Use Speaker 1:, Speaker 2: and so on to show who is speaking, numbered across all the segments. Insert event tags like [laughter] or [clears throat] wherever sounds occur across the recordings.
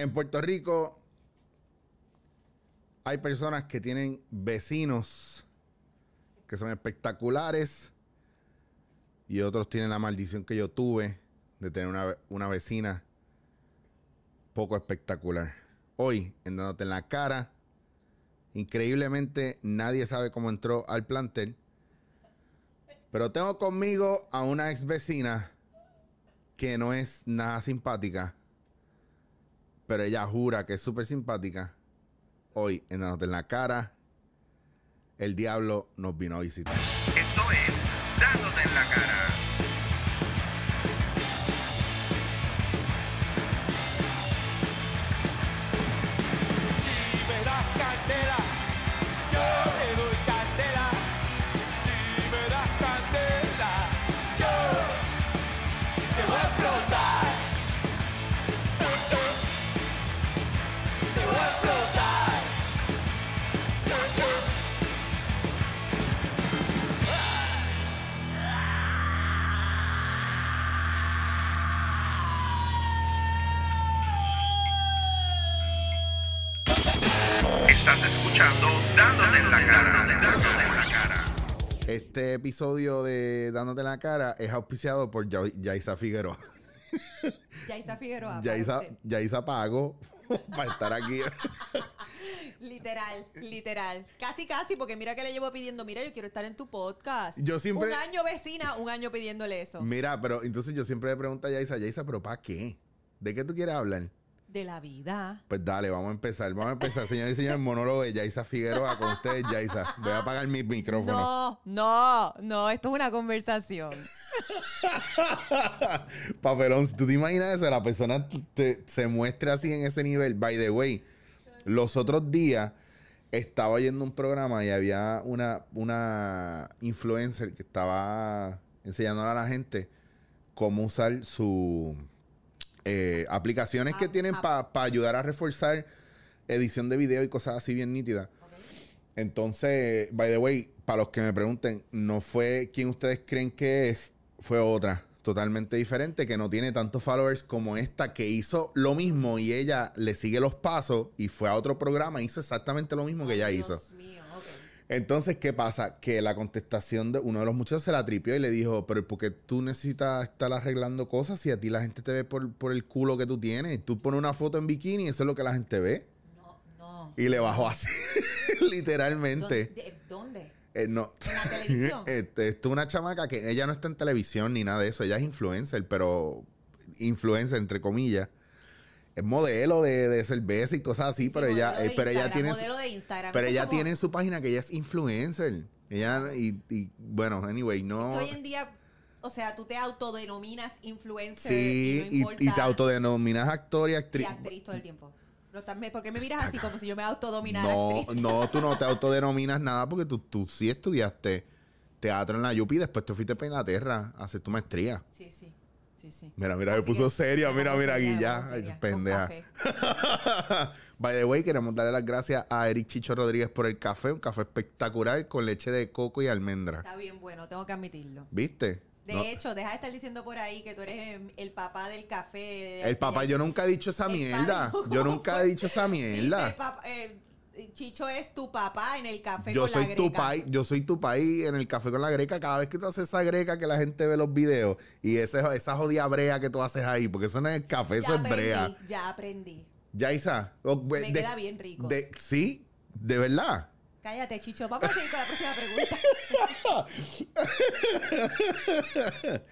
Speaker 1: En Puerto Rico hay personas que tienen vecinos que son espectaculares y otros tienen la maldición que yo tuve de tener una, una vecina poco espectacular. Hoy, en dándote en la cara, increíblemente nadie sabe cómo entró al plantel. Pero tengo conmigo a una ex vecina que no es nada simpática, pero ella jura que es súper simpática. Hoy, en dándote en la cara, el diablo nos vino a visitar.
Speaker 2: Esto es Dándote en la cara.
Speaker 1: Este episodio de Dándote en la cara es auspiciado por Ya- Yaisa Figueroa. [laughs]
Speaker 3: Yaisa Figueroa.
Speaker 1: Yaisa. Yaisa pagó [laughs] para estar aquí. [laughs]
Speaker 3: Literal, literal. Casi, casi, porque mira que le llevo pidiendo, mira, yo quiero estar en tu podcast.
Speaker 1: Yo siempre-
Speaker 3: Un año vecina, un año pidiéndole eso.
Speaker 1: Mira, pero entonces yo siempre le pregunto a Yaisa, Yaisa, ¿pero para qué? ¿De qué tú quieres hablar?
Speaker 3: De la vida.
Speaker 1: Pues dale, vamos a empezar. Vamos a empezar, señores y señores, monólogo de Yaisa Figueroa con ustedes, Yaisa. Voy a apagar mi micrófono.
Speaker 3: No, no, no, esto es una conversación. [laughs]
Speaker 1: Papelón, tú te imaginas eso, la persona te- se muestra así en ese nivel. By the way, los otros días estaba oyendo un programa y había una, una influencer que estaba enseñando a la gente cómo usar su eh, aplicaciones que
Speaker 3: App,
Speaker 1: tienen
Speaker 3: app.
Speaker 1: para ayudar a reforzar edición de video y cosas así bien nítidas. Entonces, by the way, para los que me pregunten, no fue quien ustedes creen que es, fue otra, totalmente diferente, que no tiene tantos followers como esta, que hizo lo mismo y ella le sigue los pasos y fue a otro programa, hizo exactamente lo mismo que ella hizo.
Speaker 3: Mío.
Speaker 1: Entonces, ¿qué pasa? Que la contestación de uno de los muchachos se la tripió y le dijo, pero ¿por qué tú necesitas estar arreglando cosas si a ti la gente te ve por, por el culo que tú tienes? Tú pones una foto en bikini y eso es lo que la gente ve.
Speaker 3: No, no.
Speaker 1: Y le bajó así, [laughs] literalmente.
Speaker 3: ¿Dónde? ¿Dónde?
Speaker 1: Eh, no.
Speaker 3: ¿En la televisión? [laughs]
Speaker 1: Este, esto es una chamaca que ella no está en televisión ni nada de eso. Ella es influencer, pero influencer entre comillas. Es modelo de, de cerveza y cosas así,
Speaker 3: Sí,
Speaker 1: pero ella, eh, pero ella tiene,
Speaker 3: modelo de Instagram.
Speaker 1: pero ella
Speaker 3: como-
Speaker 1: tiene en su página que ella es influencer. Ella y, y, bueno, anyway, no.
Speaker 3: que hoy en día, o sea, tú te autodenominas influencer
Speaker 1: Sí,
Speaker 3: y,
Speaker 1: y,
Speaker 3: no
Speaker 1: y te autodenominas actor y
Speaker 3: y
Speaker 1: actriz.
Speaker 3: actriz todo el tiempo. ¿por qué me miras así como si yo me autodominara
Speaker 1: No,
Speaker 3: actriz?
Speaker 1: no, tú no te [laughs] autodenominas nada porque tú, tú sí estudiaste teatro en la Yupi y después te fuiste para Inglaterra a hacer tu maestría.
Speaker 3: Sí, sí. Sí, sí.
Speaker 1: Mira, mira, me
Speaker 3: Así
Speaker 1: puso seria.
Speaker 3: me
Speaker 1: Mira,
Speaker 3: pongo
Speaker 1: mira, ya.
Speaker 3: pongo
Speaker 1: Ay, pendeja. [laughs] By the way, queremos darle las gracias a Eric Chicho Rodríguez por el café. Un café espectacular con leche de coco y almendra.
Speaker 3: Está bien bueno, tengo que admitirlo.
Speaker 1: ¿Viste?
Speaker 3: De
Speaker 1: No,
Speaker 3: hecho, deja de estar diciendo por ahí que tú eres em, el papá del café.
Speaker 1: el papá, yo nunca he dicho esa mierda.
Speaker 3: padre-
Speaker 1: Yo nunca he dicho esa
Speaker 3: Sí,
Speaker 1: mierda.
Speaker 3: el papá- eh, Chicho es tu papá en el café
Speaker 1: Yo
Speaker 3: con la
Speaker 1: soy tu
Speaker 3: greca.
Speaker 1: país, yo soy tu país en el café con la greca. Cada vez que tú haces esa greca que la gente ve los videos y ese, esa jodida brea que tú haces ahí, porque eso no es el café,
Speaker 3: Ya
Speaker 1: eso es
Speaker 3: aprendí,
Speaker 1: brea.
Speaker 3: ya aprendí.
Speaker 1: Yaisa, oh,
Speaker 3: Me
Speaker 1: de-
Speaker 3: queda bien rico.
Speaker 1: de- sí, de verdad.
Speaker 3: Cállate, Chicho. Vamos a seguir con la próxima pregunta. [laughs]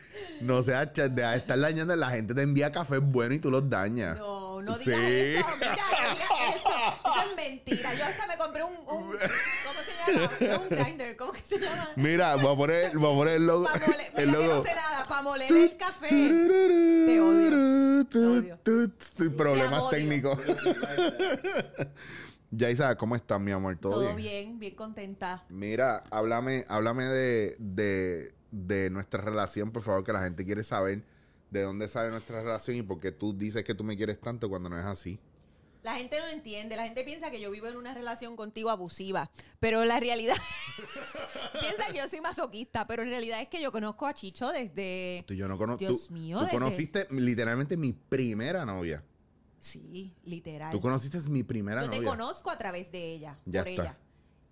Speaker 1: No sea, ch- deja de estar dañando. La gente te envía café bueno y tú los dañas.
Speaker 3: No, no
Speaker 1: Sí.
Speaker 3: digas eso. Mira, no digas eso. Eso es mentira. Yo hasta me compré un, un ¿cómo se llama? No un grinder, ¿cómo que se llama?
Speaker 1: Mira, voy a poner, voy a poner el logo.
Speaker 3: Pa' mole-
Speaker 1: el logo.
Speaker 3: no sé nada, para moler el café. Te odio. Te odio.
Speaker 1: Problemas técnicos. Yaisa, ¿cómo estás, mi amor? ¿Todo,
Speaker 3: Todo
Speaker 1: bien?
Speaker 3: bien, bien contenta.
Speaker 1: Mira, háblame, háblame de, de, de nuestra relación, por favor, que la gente quiere saber de dónde sale nuestra relación y por qué tú dices que tú me quieres tanto cuando no es así.
Speaker 3: La gente no entiende, la gente piensa que yo vivo en una relación contigo abusiva, pero la realidad [laughs] piensa que yo soy masoquista, pero en realidad es que yo conozco a Chicho desde
Speaker 1: Tú, yo no cono-
Speaker 3: Dios
Speaker 1: tú-
Speaker 3: mío,
Speaker 1: tú
Speaker 3: desde-
Speaker 1: conociste literalmente mi primera novia.
Speaker 3: Sí, literal.
Speaker 1: Tú conociste mi primera
Speaker 3: Yo te
Speaker 1: novia.
Speaker 3: conozco a través de ella,
Speaker 1: Ya
Speaker 3: por
Speaker 1: está.
Speaker 3: ella.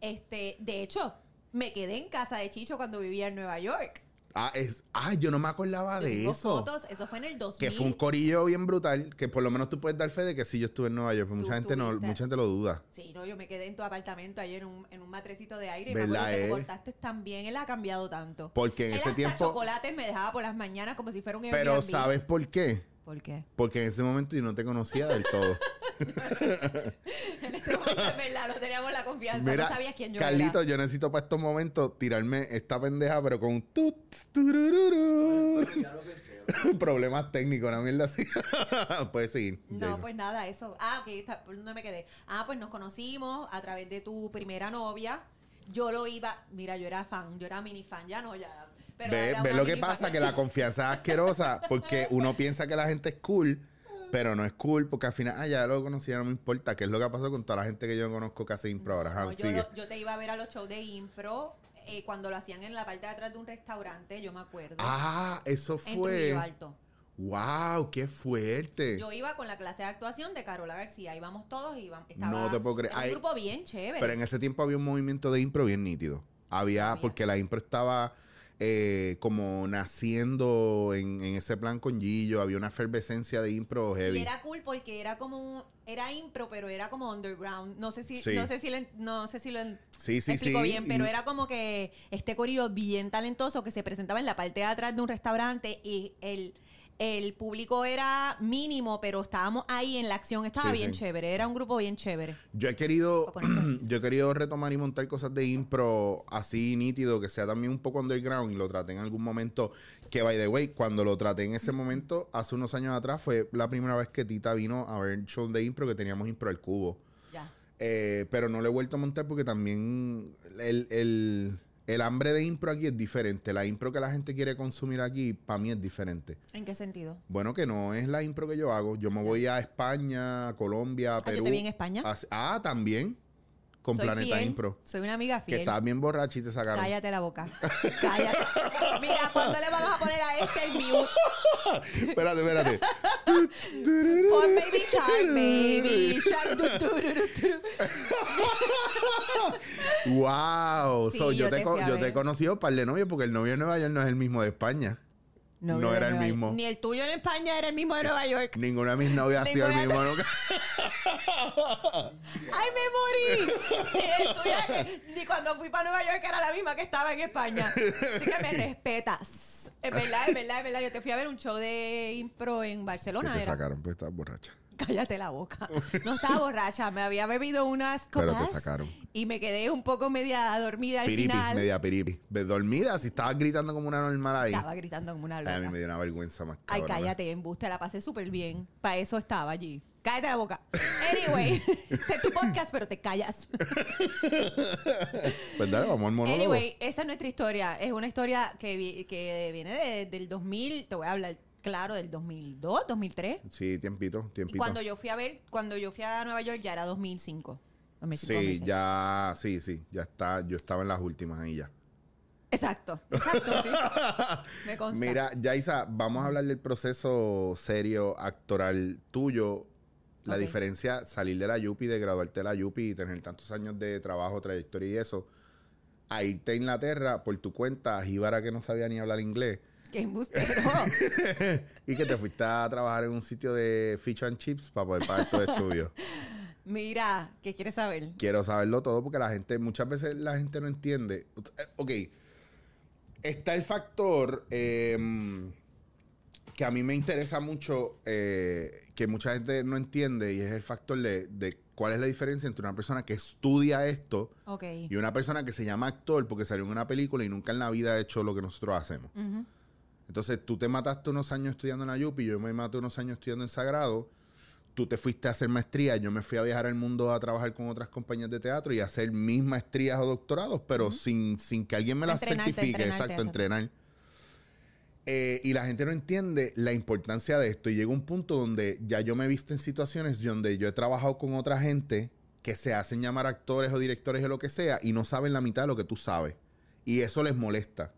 Speaker 3: Este, de hecho, me quedé en casa de Chicho cuando vivía en Nueva York.
Speaker 1: Ah, es, ah, yo no me acordaba
Speaker 3: Yo
Speaker 1: de eso.
Speaker 3: fotos, eso fue en el 2000.
Speaker 1: Que fue un corillo bien brutal, que por lo menos tú puedes dar fe de que sí yo estuve en Nueva York, pero mucha gente no, mucha gente lo duda.
Speaker 3: Sí, no, yo me quedé en tu apartamento ayer en un, en un matrecito de aire y
Speaker 1: ¿Verdad,
Speaker 3: me acuerdo que
Speaker 1: eh?
Speaker 3: te cortaste también. Él ha cambiado tanto.
Speaker 1: Porque en
Speaker 3: Él
Speaker 1: ese
Speaker 3: hasta
Speaker 1: tiempo.
Speaker 3: chocolates me dejaba por las mañanas como si fuera un
Speaker 1: Pero
Speaker 3: Airbnb.
Speaker 1: ¿sabes por qué?
Speaker 3: ¿Por qué?
Speaker 1: Porque en ese momento yo no te conocía del todo. [laughs]
Speaker 3: En ese momento, en verdad, no teníamos la confianza.
Speaker 1: Mira,
Speaker 3: no sabías quién yo
Speaker 1: Carlito,
Speaker 3: era.
Speaker 1: yo necesito para estos momentos tirarme esta pendeja, pero con un tut, turururu. [laughs] Problemas técnicos, una mierda así. [laughs] Puedes seguir.
Speaker 3: No,
Speaker 1: Jason.
Speaker 3: pues nada, eso. Ah, ok, está- ¿por dónde me quedé? Ah, pues nos conocimos a través de tu primera novia. Yo lo iba, mira, yo era fan, yo era mini fan, ya no, ya. Pero
Speaker 1: Ve, ve lo que
Speaker 3: fan.
Speaker 1: pasa, que la confianza es asquerosa porque [laughs] uno piensa que la gente es cool, pero no es cool porque al final, ah, ya lo conocía, no me importa, que es lo que ha pasado con toda la gente que yo conozco que hace impro ahora.
Speaker 3: No, yo,
Speaker 1: sigue.
Speaker 3: lo- yo te iba a ver a los shows de impro eh, cuando lo hacían en la parte de atrás de un restaurante, yo me acuerdo.
Speaker 1: Ah, eso
Speaker 3: en
Speaker 1: fue.
Speaker 3: Trujillo Alto.
Speaker 1: ¡Wow! ¡Qué fuerte!
Speaker 3: Yo iba con la clase de actuación de Carola García. Íbamos todos y íbamos. Estaba,
Speaker 1: No te puedo creer.
Speaker 3: un grupo bien chévere.
Speaker 1: Pero en ese tiempo había un movimiento de impro bien nítido. Había,
Speaker 3: Había.
Speaker 1: porque la impro estaba eh, como naciendo en, en ese plan con Gillo, había una efervescencia de impro
Speaker 3: Y
Speaker 1: heavy.
Speaker 3: era cool porque era como era impro, pero era como underground. No sé si
Speaker 1: Sí.
Speaker 3: no sé si no sé si lo
Speaker 1: Sí, sí,
Speaker 3: explico bien, pero
Speaker 1: Y-
Speaker 3: era como que este corillo bien talentoso que se presentaba en la parte de atrás de un restaurante y el el público era mínimo, pero estábamos ahí en la acción. Estaba
Speaker 1: Sí,
Speaker 3: bien
Speaker 1: sí.
Speaker 3: chévere. Era un grupo bien chévere.
Speaker 1: Yo he querido, [clears throat] yo he querido retomar y montar cosas de impro así nítido, que sea también un poco underground y lo traté en algún momento. Que by the way, cuando lo traté en ese momento, hace unos años atrás, fue la primera vez que Tita vino a ver show de impro que teníamos impro al cubo.
Speaker 3: Ya.
Speaker 1: Eh, pero no lo he vuelto a montar porque también el, el- el hambre de impro aquí es diferente. La impro que la gente quiere consumir aquí, para mí es diferente.
Speaker 3: ¿En qué sentido?
Speaker 1: Bueno, que no es la impro que yo hago. Yo me voy a España, Colombia,
Speaker 3: Ah, yo
Speaker 1: Perú.
Speaker 3: te vi en España.
Speaker 1: a- ah, también. Con
Speaker 3: Soy
Speaker 1: Planeta
Speaker 3: fiel,
Speaker 1: Impro.
Speaker 3: Soy una amiga
Speaker 1: Que
Speaker 3: fiel.
Speaker 1: estabas bien borracha y te sacaron.
Speaker 3: Cállate la boca. [laughs] Cállate. Mira, ¿cuándo le vamos a poner a este el mute?
Speaker 1: espérate, espérate.
Speaker 3: Por Baby Shark, Baby Shark.
Speaker 1: wow.
Speaker 3: Sí,
Speaker 1: So, yo,
Speaker 3: yo
Speaker 1: te,
Speaker 3: te
Speaker 1: yo te he conocido par de novios porque el novio de Nueva York no es el mismo de España. No era el mismo.
Speaker 3: Ni el tuyo en España era el mismo de Nueva York. [laughs]
Speaker 1: Ninguna de mis novias ha sido el mismo nunca. [laughs]
Speaker 3: ¡Ay, me morí! Ni el tuyo- Ni cuando fui para Nueva York era la misma que estaba en España. Así que me respetas. Es verdad, es verdad, es verdad. Yo te fui a ver un show de impro en Barcelona.
Speaker 1: te
Speaker 3: era.
Speaker 1: sacaron, pues estás borracha. [laughs]
Speaker 3: Cállate la boca. No estaba borracha, me había bebido unas
Speaker 1: Pero
Speaker 3: copas.
Speaker 1: te sacaron.
Speaker 3: Y me quedé un poco media dormida al
Speaker 1: Piripi,
Speaker 3: final.
Speaker 1: media piripi. Dormida, si estabas gritando como una normal ahí.
Speaker 3: Estaba gritando como una
Speaker 1: Ay,
Speaker 3: loca.
Speaker 1: a mí me dio una vergüenza más
Speaker 3: Ay, cállate, embuste, la pasé súper bien. Para eso estaba allí. Cállate la boca. Anyway, [laughs] este es tu podcast, pero te callas. [laughs]
Speaker 1: Pues dale, vamos al monólogo.
Speaker 3: Anyway, esa es nuestra historia. Es una historia que, vi- que viene de- del 2000, te voy a hablar, claro, del 2002, 2003.
Speaker 1: Sí, tiempito,
Speaker 3: Y
Speaker 1: tiempito.
Speaker 3: cuando yo fui a ver, cuando yo fui a Nueva York ya era 2005. 2005,
Speaker 1: Sí,
Speaker 3: 2006.
Speaker 1: ya, sí, sí, ya está. Yo estaba en las últimas ahí ya.
Speaker 3: Exacto, [laughs] exacto, sí. Me consta.
Speaker 1: Mira, Yaisa, vamos a hablar del proceso serio actoral tuyo. La
Speaker 3: Ok.
Speaker 1: diferencia, salir de la Yupi, de graduarte de la Yupi y tener tantos años de trabajo, trayectoria y eso, a irte a Inglaterra por tu cuenta, a Jíbara que no sabía ni hablar inglés,
Speaker 3: Qué embustero. [laughs]
Speaker 1: y que te fuiste a trabajar en un sitio de fish and chips para poder pagar tu estudio. [laughs]
Speaker 3: Mira, ¿qué quieres saber?
Speaker 1: Quiero saberlo todo porque la gente, muchas veces la gente no entiende. Eh, Ok, está el factor eh, que a mí me interesa mucho, eh, que mucha gente no entiende, y es el factor de, de cuál es la diferencia entre una persona que estudia esto y una persona que se llama actor porque salió en una película y nunca en la vida ha hecho lo que nosotros hacemos.
Speaker 3: Ujú.
Speaker 1: Entonces, tú te mataste unos años estudiando en la Yupi, yo me maté unos años estudiando en Sagrado. Tú te fuiste a hacer maestría, yo me fui a viajar al mundo a trabajar con otras compañías de teatro y a hacer mis maestrías o doctorados, pero sin, sin que alguien me las
Speaker 3: Entrenarte,
Speaker 1: certifique,
Speaker 3: entrenarte,
Speaker 1: exacto,
Speaker 3: exacto.
Speaker 1: entrenar. Eh, y la gente no entiende la importancia de esto. Y llega un punto donde ya yo me he visto en situaciones donde yo he trabajado con otra gente que se hacen llamar actores o directores o lo que sea y no saben la mitad de lo que tú sabes. Y eso les molesta.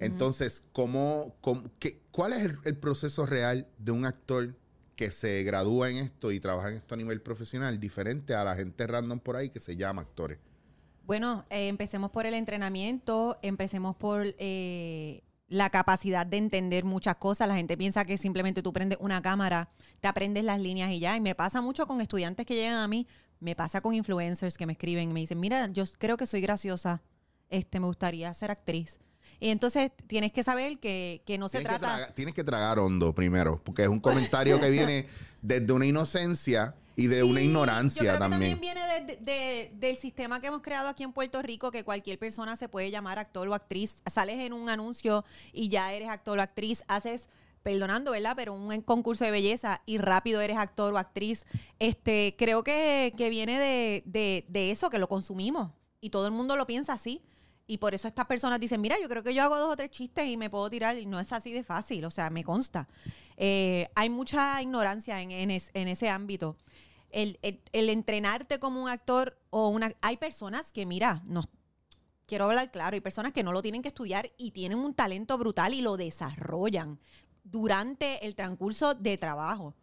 Speaker 1: Entonces, ¿cómo, cómo- qué- ¿cuál es el, proceso real de un actor que se gradúa en esto y trabaja en esto a nivel profesional, diferente a la gente random por ahí que se llama actores?
Speaker 3: Bueno, eh, empecemos por el entrenamiento, empecemos por eh, la capacidad de entender muchas cosas. La gente piensa que simplemente tú prendes una cámara, te aprendes las líneas y ya. Y me pasa mucho con estudiantes que llegan a mí, me pasa con influencers que me escriben y me dicen, mira, yo creo que soy graciosa, este, me gustaría ser actriz. Y entonces tienes que saber que, que no se
Speaker 1: que,
Speaker 3: trata...
Speaker 1: tienes que tragar hondo primero, porque es un comentario que viene desde una inocencia y de una ignorancia
Speaker 3: yo creo
Speaker 1: también.
Speaker 3: Que también viene de- de- del sistema que hemos creado aquí en Puerto Rico, que cualquier persona se puede llamar actor o actriz. Sales en un anuncio y ya eres actor o actriz. Haces, perdonando, ¿verdad? Pero un concurso de belleza y rápido eres actor o actriz. Este, creo que, que viene de, de- de eso, que lo consumimos. Y todo el mundo lo piensa así. Y por eso estas personas dicen, mira, yo creo que yo hago dos o tres chistes y me puedo tirar. Y no es así de fácil, o sea, me consta. Eh, hay mucha ignorancia en, en es- en ese ámbito. El, el- el entrenarte como un actor o una... Hay personas que, mira, no, quiero hablar claro, hay personas que no lo tienen que estudiar y tienen un talento brutal y lo desarrollan durante el transcurso de trabajo.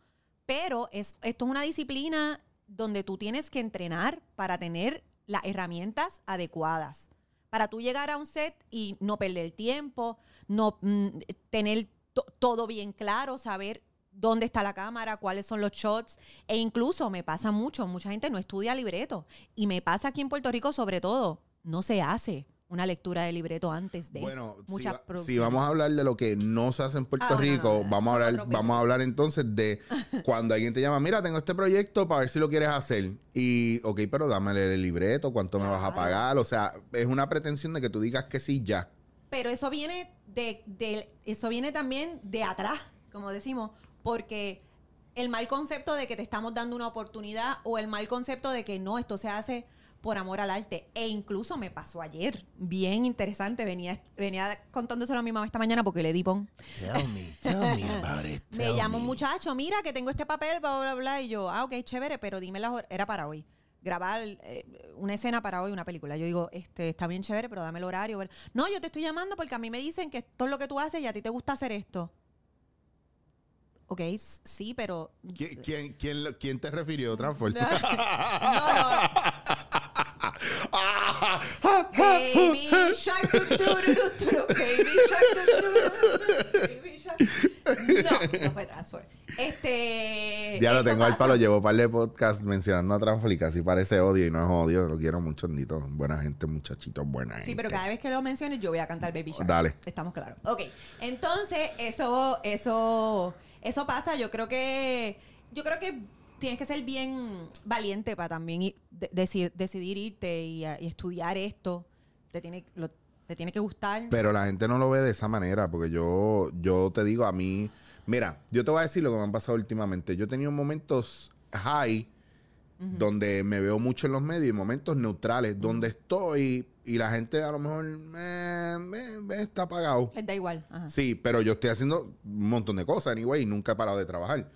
Speaker 3: Pero es, esto es una disciplina donde tú tienes que entrenar para tener las herramientas adecuadas. Para tú llegar a un set y no perder tiempo, no mm, tener to- todo bien claro, saber dónde está la cámara, cuáles son los shots. E incluso me pasa mucho, mucha gente no estudia libreto. Y me pasa aquí en Puerto Rico sobre todo, no se hace una lectura de libreto antes de
Speaker 1: Bueno, si,
Speaker 3: muchas
Speaker 1: va- si vamos a hablar de lo que no se hace en Puerto
Speaker 3: Ah, no, no,
Speaker 1: Rico,
Speaker 3: no,
Speaker 1: vamos, a hablar, vamos a hablar entonces de [laughs] cuando alguien te llama, mira, tengo este proyecto para ver si lo quieres hacer. Y, ok, pero dámele el libreto, cuánto me vas a pagar. O sea, es una pretensión de que tú digas que sí ya.
Speaker 3: Pero eso viene de, de- eso viene también de atrás, como decimos, porque el mal concepto de que te estamos dando una oportunidad o el mal concepto de que no, esto se hace por amor al arte. E incluso me pasó ayer, bien interesante, venía, venía contándoselo a mi mamá esta mañana porque le di pon.
Speaker 1: Tell me, tell me [laughs] about it.
Speaker 3: Me llama un muchacho, mira que tengo este papel, bla, bla, bla, y yo, ah, ok, chévere, pero dime las era para hoy. Grabar eh, una escena para hoy, una película. Yo digo, este, está bien chévere, pero dame el horario. No, yo te estoy llamando porque a mí me dicen que esto es lo que tú haces y a ti te gusta hacer esto. Ok, sí, pero...
Speaker 1: ¿Quién, quién, quién, lo- quién te refirió, Transform?
Speaker 3: No, no. Baby shark, baby shark, baby. No, no fue Transform. Este.
Speaker 1: Ya lo tengo al
Speaker 3: pasa.
Speaker 1: palo, llevo un par de podcast mencionando a Transform y casi parece odio y no es odio, lo quiero mucho, Nito. Buena gente, muchachitos, buena gente.
Speaker 3: Sí, pero cada vez que lo menciones, yo voy a cantar Baby Shark.
Speaker 1: Dale.
Speaker 3: Estamos claros. Ok. Entonces, eso, eso, eso pasa. Yo creo que, yo creo que tienes que ser bien valiente para también ir- de- decir- decidir irte y, a- estudiar esto. Te tiene, lo- te tiene que gustar.
Speaker 1: Pero la gente no lo ve de esa manera, porque yo, yo te digo a mí, mira, yo te voy a decir lo que me han pasado últimamente. Yo he tenido momentos high donde me veo mucho en los medios y momentos neutrales donde estoy y la gente a lo mejor eh, me- me está apagado.
Speaker 3: Da igual. Ajá.
Speaker 1: Sí, pero yo estoy haciendo un montón de cosas, anyway, y nunca he parado de trabajar.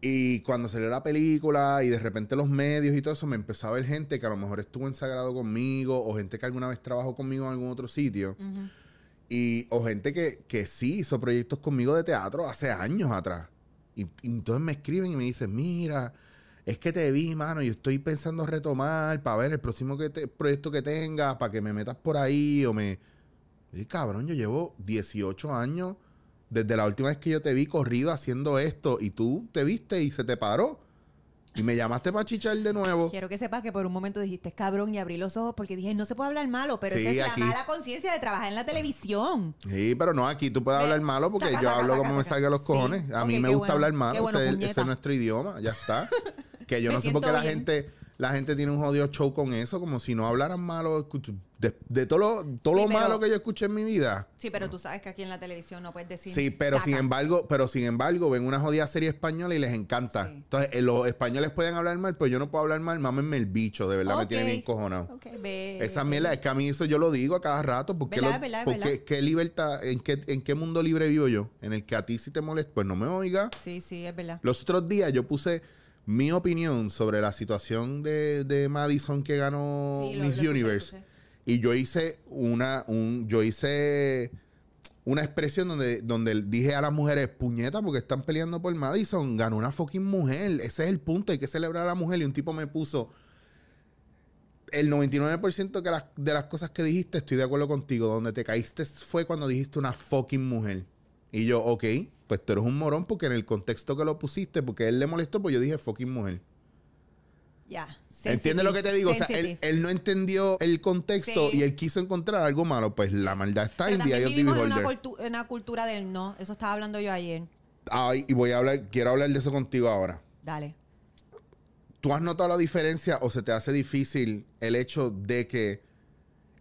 Speaker 1: Y cuando salió la película y de repente los medios y todo eso, me empezó a ver gente que a lo mejor estuvo en Sagrado conmigo o gente que alguna vez trabajó conmigo en algún otro sitio.
Speaker 3: Ujú.
Speaker 1: Y, o gente que, que sí hizo proyectos conmigo de teatro hace años atrás. Y, y entonces me escriben y me dicen, mira, es que te vi, mano, yo estoy pensando retomar para ver el próximo que te- proyecto que tengas, para que me metas por ahí o me... Y cabrón, yo llevo 18 años desde la última vez que yo te vi corrido haciendo esto y tú te viste y se te paró. Y me llamaste para chichar de nuevo.
Speaker 3: Quiero que sepas que por un momento dijiste cabrón y abrí los ojos porque dije no se puede hablar malo, pero
Speaker 1: Sí,
Speaker 3: esa es
Speaker 1: aquí-
Speaker 3: la mala conciencia de trabajar en la televisión.
Speaker 1: Sí, pero no, aquí tú puedes hablar malo porque
Speaker 3: taca,
Speaker 1: yo
Speaker 3: taca,
Speaker 1: hablo
Speaker 3: taca,
Speaker 1: como me salga los
Speaker 3: Sí,
Speaker 1: cojones. A mí me gusta
Speaker 3: bueno,
Speaker 1: hablar malo,
Speaker 3: bueno,
Speaker 1: ese, ese es nuestro idioma, ya está. [laughs] Que yo
Speaker 3: Me
Speaker 1: no sé por qué la gente, la gente tiene un jodido show con eso, como si no hablaran malo. De, de todo lo, todo
Speaker 3: Sí,
Speaker 1: lo
Speaker 3: pero-
Speaker 1: malo que yo escuché en mi vida.
Speaker 3: Sí, pero tú sabes que aquí en la televisión no puedes decir.
Speaker 1: Sí, pero sin embargo, pero sin embargo, ven una jodida serie española y les encanta.
Speaker 3: Sí.
Speaker 1: Entonces, eh, los españoles pueden hablar mal, pero yo no puedo hablar mal, mámenme el bicho, de verdad me tiene bien cojonado.
Speaker 3: Ok, ve.
Speaker 1: Esa mierda, es que a mí eso yo lo digo a cada rato. porque
Speaker 3: verdad.
Speaker 1: qué libertad, en qué, en qué mundo libre vivo yo? En el que a ti si te molesta, pues no me oiga.
Speaker 3: Sí, sí, es verdad.
Speaker 1: Los otros días yo puse mi opinión sobre la situación de, de Madison que ganó
Speaker 3: Sí,
Speaker 1: Miss Universe.
Speaker 3: escuché.
Speaker 1: Y yo hice una, un, yo hice una expresión donde, donde dije a las mujeres, puñeta, porque están peleando por Madison, ganó una fucking mujer. Ese es el punto, hay que celebrar a la mujer. Y un tipo me puso, el 99% que las- de las cosas que dijiste estoy de acuerdo contigo. Donde te caíste fue cuando dijiste una fucking mujer. Y yo, ok, pues tú eres un morón porque en el contexto que lo pusiste, porque él le molestó, pues yo dije fucking mujer.
Speaker 3: Ya.
Speaker 1: ¿Entiendes lo que te digo? O sea, él, él no entendió el contexto
Speaker 3: Sí.
Speaker 1: y él quiso encontrar algo malo. Pues la maldad está
Speaker 3: Pero
Speaker 1: en The Eye of the
Speaker 3: una,
Speaker 1: Beholder.
Speaker 3: una cultura del no. Eso estaba hablando yo ayer.
Speaker 1: Ay, y voy a hablar, quiero hablar de eso contigo ahora.
Speaker 3: Dale.
Speaker 1: ¿Tú has notado la diferencia o se te hace difícil el hecho de que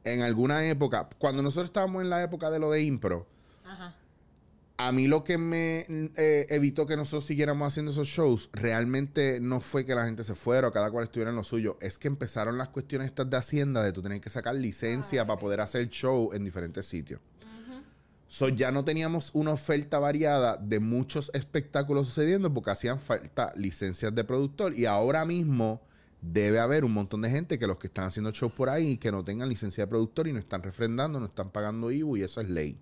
Speaker 1: en alguna época, cuando nosotros estábamos en la época de lo de impro,
Speaker 3: Ajá.
Speaker 1: A mí lo que me eh, evitó que nosotros siguiéramos haciendo esos shows realmente no fue que la gente se fuera o cada cual estuviera en lo suyo, es que empezaron las cuestiones estas de Hacienda de tú tener que sacar licencia para poder hacer show en diferentes sitios. So, ya no teníamos una oferta variada de muchos espectáculos sucediendo porque hacían falta licencias de productor y ahora mismo debe haber un montón de gente que los que están haciendo shows por ahí que no tengan licencia de productor y no están refrendando, no están pagando IBU y eso es ley.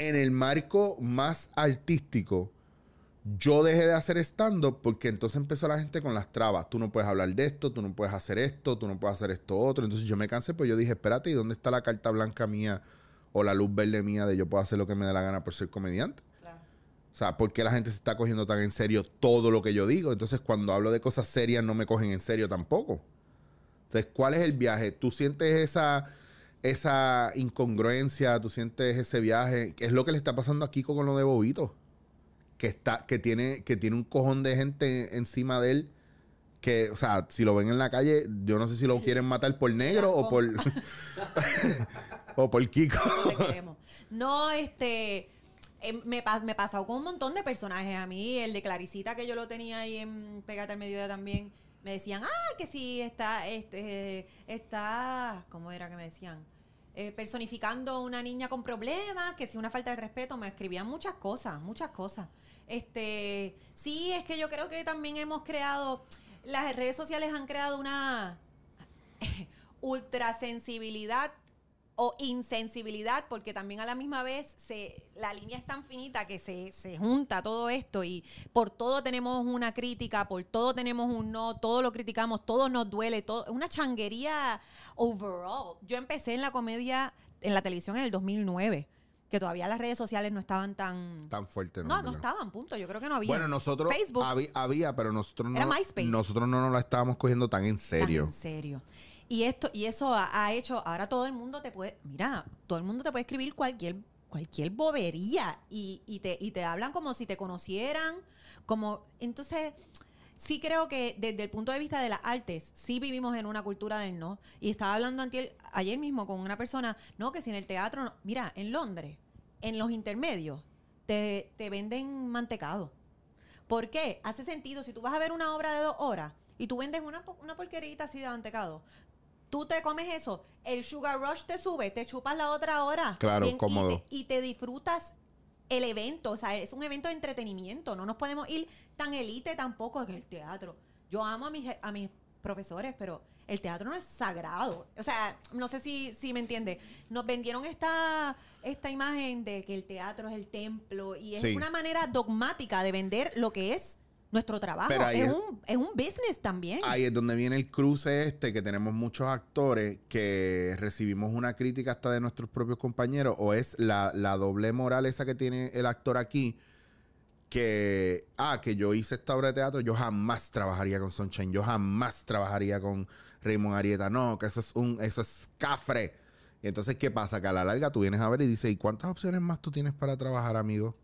Speaker 1: En el marco más artístico, yo dejé de hacer stand-up porque entonces empezó la gente con las trabas. Tú no puedes hablar de esto, tú no puedes hacer esto, tú no puedes hacer esto otro. Entonces yo me cansé, pues yo dije, espérate, ¿y dónde está la carta blanca mía o la luz verde mía de yo puedo hacer lo que me dé la gana por ser comediante?
Speaker 3: Claro.
Speaker 1: O sea, ¿por qué la gente se está cogiendo tan en serio todo lo que yo digo? Entonces, cuando hablo de cosas serias, no me cogen en serio tampoco. Entonces, ¿cuál es el viaje? ¿Tú sientes esa, esa incongruencia? ¿Tú sientes ese viaje? ¿Qué es lo que le está pasando a Kiko con lo de Bobito? Que, está, que, tiene, que tiene un cojón de gente encima de él. Que, o sea, si lo ven en la calle, yo no sé si lo quieren matar por negro o por. [laughs] o por Kiko.
Speaker 3: No, este. eh, me, me pasó con un montón de personajes. A mí, el de Claricita, que yo lo tenía ahí en Pégate al Mediodía también, me decían, ah, que sí, está, este, está, ¿cómo era que me decían? Eh, personificando una niña con problemas, que si una falta de respeto, me escribían muchas cosas, muchas cosas. Este, sí, es que yo creo que también hemos creado, las redes sociales han creado una [laughs] ultrasensibilidad o insensibilidad, porque también a la misma vez se, la línea es tan finita que se, se junta todo esto y por todo tenemos una crítica, por todo tenemos un no, todo lo criticamos, todo nos duele, todo, es una changuería overall. Yo empecé en la comedia, en la televisión en el 2009, que todavía las redes sociales no estaban tan...
Speaker 1: Tan fuerte, ¿no?
Speaker 3: no, no estaban, punto. Yo creo que no había.
Speaker 1: Bueno, nosotros
Speaker 3: Facebook.
Speaker 1: había, pero nosotros no,
Speaker 3: Era MySpace.
Speaker 1: nosotros no nos la estábamos cogiendo tan en
Speaker 3: Tan
Speaker 1: serio.
Speaker 3: en serio. Y esto, y eso ha, hecho, ahora todo el mundo te puede, mira, todo el mundo te puede escribir cualquier, cualquier bobería y, y te, y te hablan como si te conocieran, como, entonces, sí creo que desde el punto de vista de las artes, sí vivimos en una cultura del no. Y estaba hablando ayer mismo con una persona, no, que si en el teatro, no. mira, en Londres, en los intermedios, te, te venden mantecado. ¿Por qué? Hace sentido. Si tú vas a ver una obra de dos horas y tú vendes una, una porquerita así de mantecado, tú te comes eso, el sugar rush te sube, te chupas la otra hora.
Speaker 1: Claro,
Speaker 3: y
Speaker 1: cómodo.
Speaker 3: te- Y te, disfrutas el evento. O sea, es un evento de entretenimiento. No nos podemos ir tan elite tampoco que el teatro. Yo amo a mis, a mis profesores, pero el teatro no es sagrado. O sea, no sé si, si me entiende. Nos vendieron esta, esta imagen de que el teatro es el templo y es
Speaker 1: Sí.
Speaker 3: una manera dogmática de vender lo que es nuestro trabajo. Es,
Speaker 1: es-
Speaker 3: un, es un business también.
Speaker 1: Ahí es donde viene el cruce este, que tenemos muchos actores que recibimos una crítica hasta de nuestros propios compañeros, o es la, la doble moral esa que tiene el actor aquí, que, ah, que yo hice esta obra de teatro, yo jamás trabajaría con Sunshine, yo jamás trabajaría con Raymond Arieta, no, que eso es un, eso es cafre. Y entonces, ¿qué pasa? Que a la larga tú vienes a ver y dices, ¿y cuántas opciones más tú tienes para trabajar, amigo?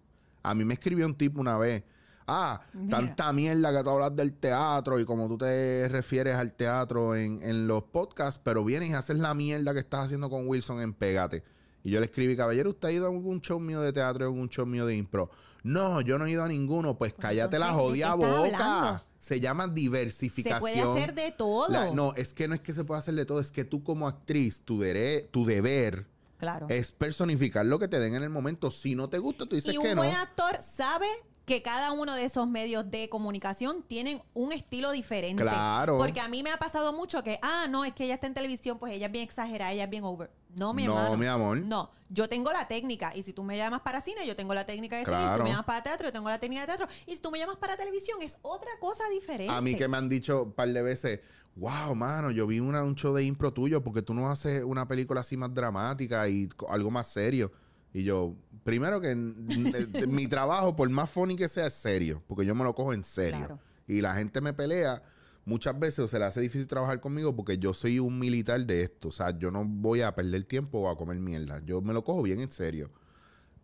Speaker 1: A mí me escribió un tipo una vez, ah,
Speaker 3: Mira.
Speaker 1: tanta mierda que tú hablas del teatro y como tú te refieres al teatro en, en los podcasts, pero vienes y haces la mierda que estás haciendo con Wilson en Pégate. Y yo le escribí, caballero, ¿usted ha ido a algún show mío de teatro o algún show mío de impro? No, yo no he ido a ninguno. Pues cállate la
Speaker 3: entonces, ¿de
Speaker 1: jodida boca.
Speaker 3: hablando?
Speaker 1: Se llama
Speaker 3: Se
Speaker 1: diversificación.
Speaker 3: puede hacer de todo.
Speaker 1: La- no, es que no es que se pueda hacer de todo, es que tú como actriz, tu, dere- tu deber
Speaker 3: claro.
Speaker 1: es personificar lo que te den en el momento. Si no te gusta, tú dices
Speaker 3: y un
Speaker 1: que no.
Speaker 3: buen actor sabe que cada uno de esos medios de comunicación tienen un estilo diferente.
Speaker 1: Claro.
Speaker 3: Porque a mí me ha pasado mucho que, ah, no, es que ella está en televisión, pues ella es bien exagerada, ella es bien over. No, mi
Speaker 1: No,
Speaker 3: hermano.
Speaker 1: mi amor.
Speaker 3: No, yo tengo la técnica. Y si tú me llamas para cine, yo tengo la técnica de cine. Y si
Speaker 1: Claro.
Speaker 3: tú me llamas para teatro, yo tengo la técnica de teatro. Y si tú me llamas para televisión, es otra cosa diferente.
Speaker 1: A mí que me han dicho un par de veces, wow, mano, yo vi una, un show de impro tuyo porque tú no haces una película así más dramática y algo más serio. Y yo, primero que mi trabajo, por más funny que sea, es serio, porque yo me lo cojo en serio.
Speaker 3: Claro.
Speaker 1: Y la gente me pelea muchas veces o se le hace difícil trabajar conmigo porque yo soy un militar de esto. O sea, yo no voy a perder tiempo o a comer mierda. Yo me lo cojo bien en serio.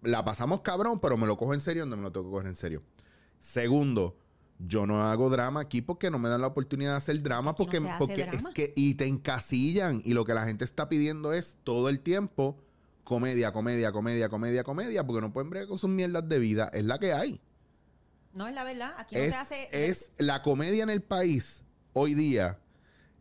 Speaker 1: La pasamos cabrón, pero me lo cojo en serio donde me lo tengo que coger en serio. Segundo, yo no hago drama aquí porque no me dan la oportunidad de hacer drama
Speaker 3: no
Speaker 1: porque, porque
Speaker 3: drama.
Speaker 1: es que y te encasillan y lo que la gente está pidiendo es todo el tiempo comedia, comedia, comedia, comedia, comedia, porque no pueden bregar con sus mierdas de vida. Es la que hay.
Speaker 3: No es la verdad. Aquí no
Speaker 1: Es,
Speaker 3: se hace.
Speaker 1: es la comedia en el país hoy día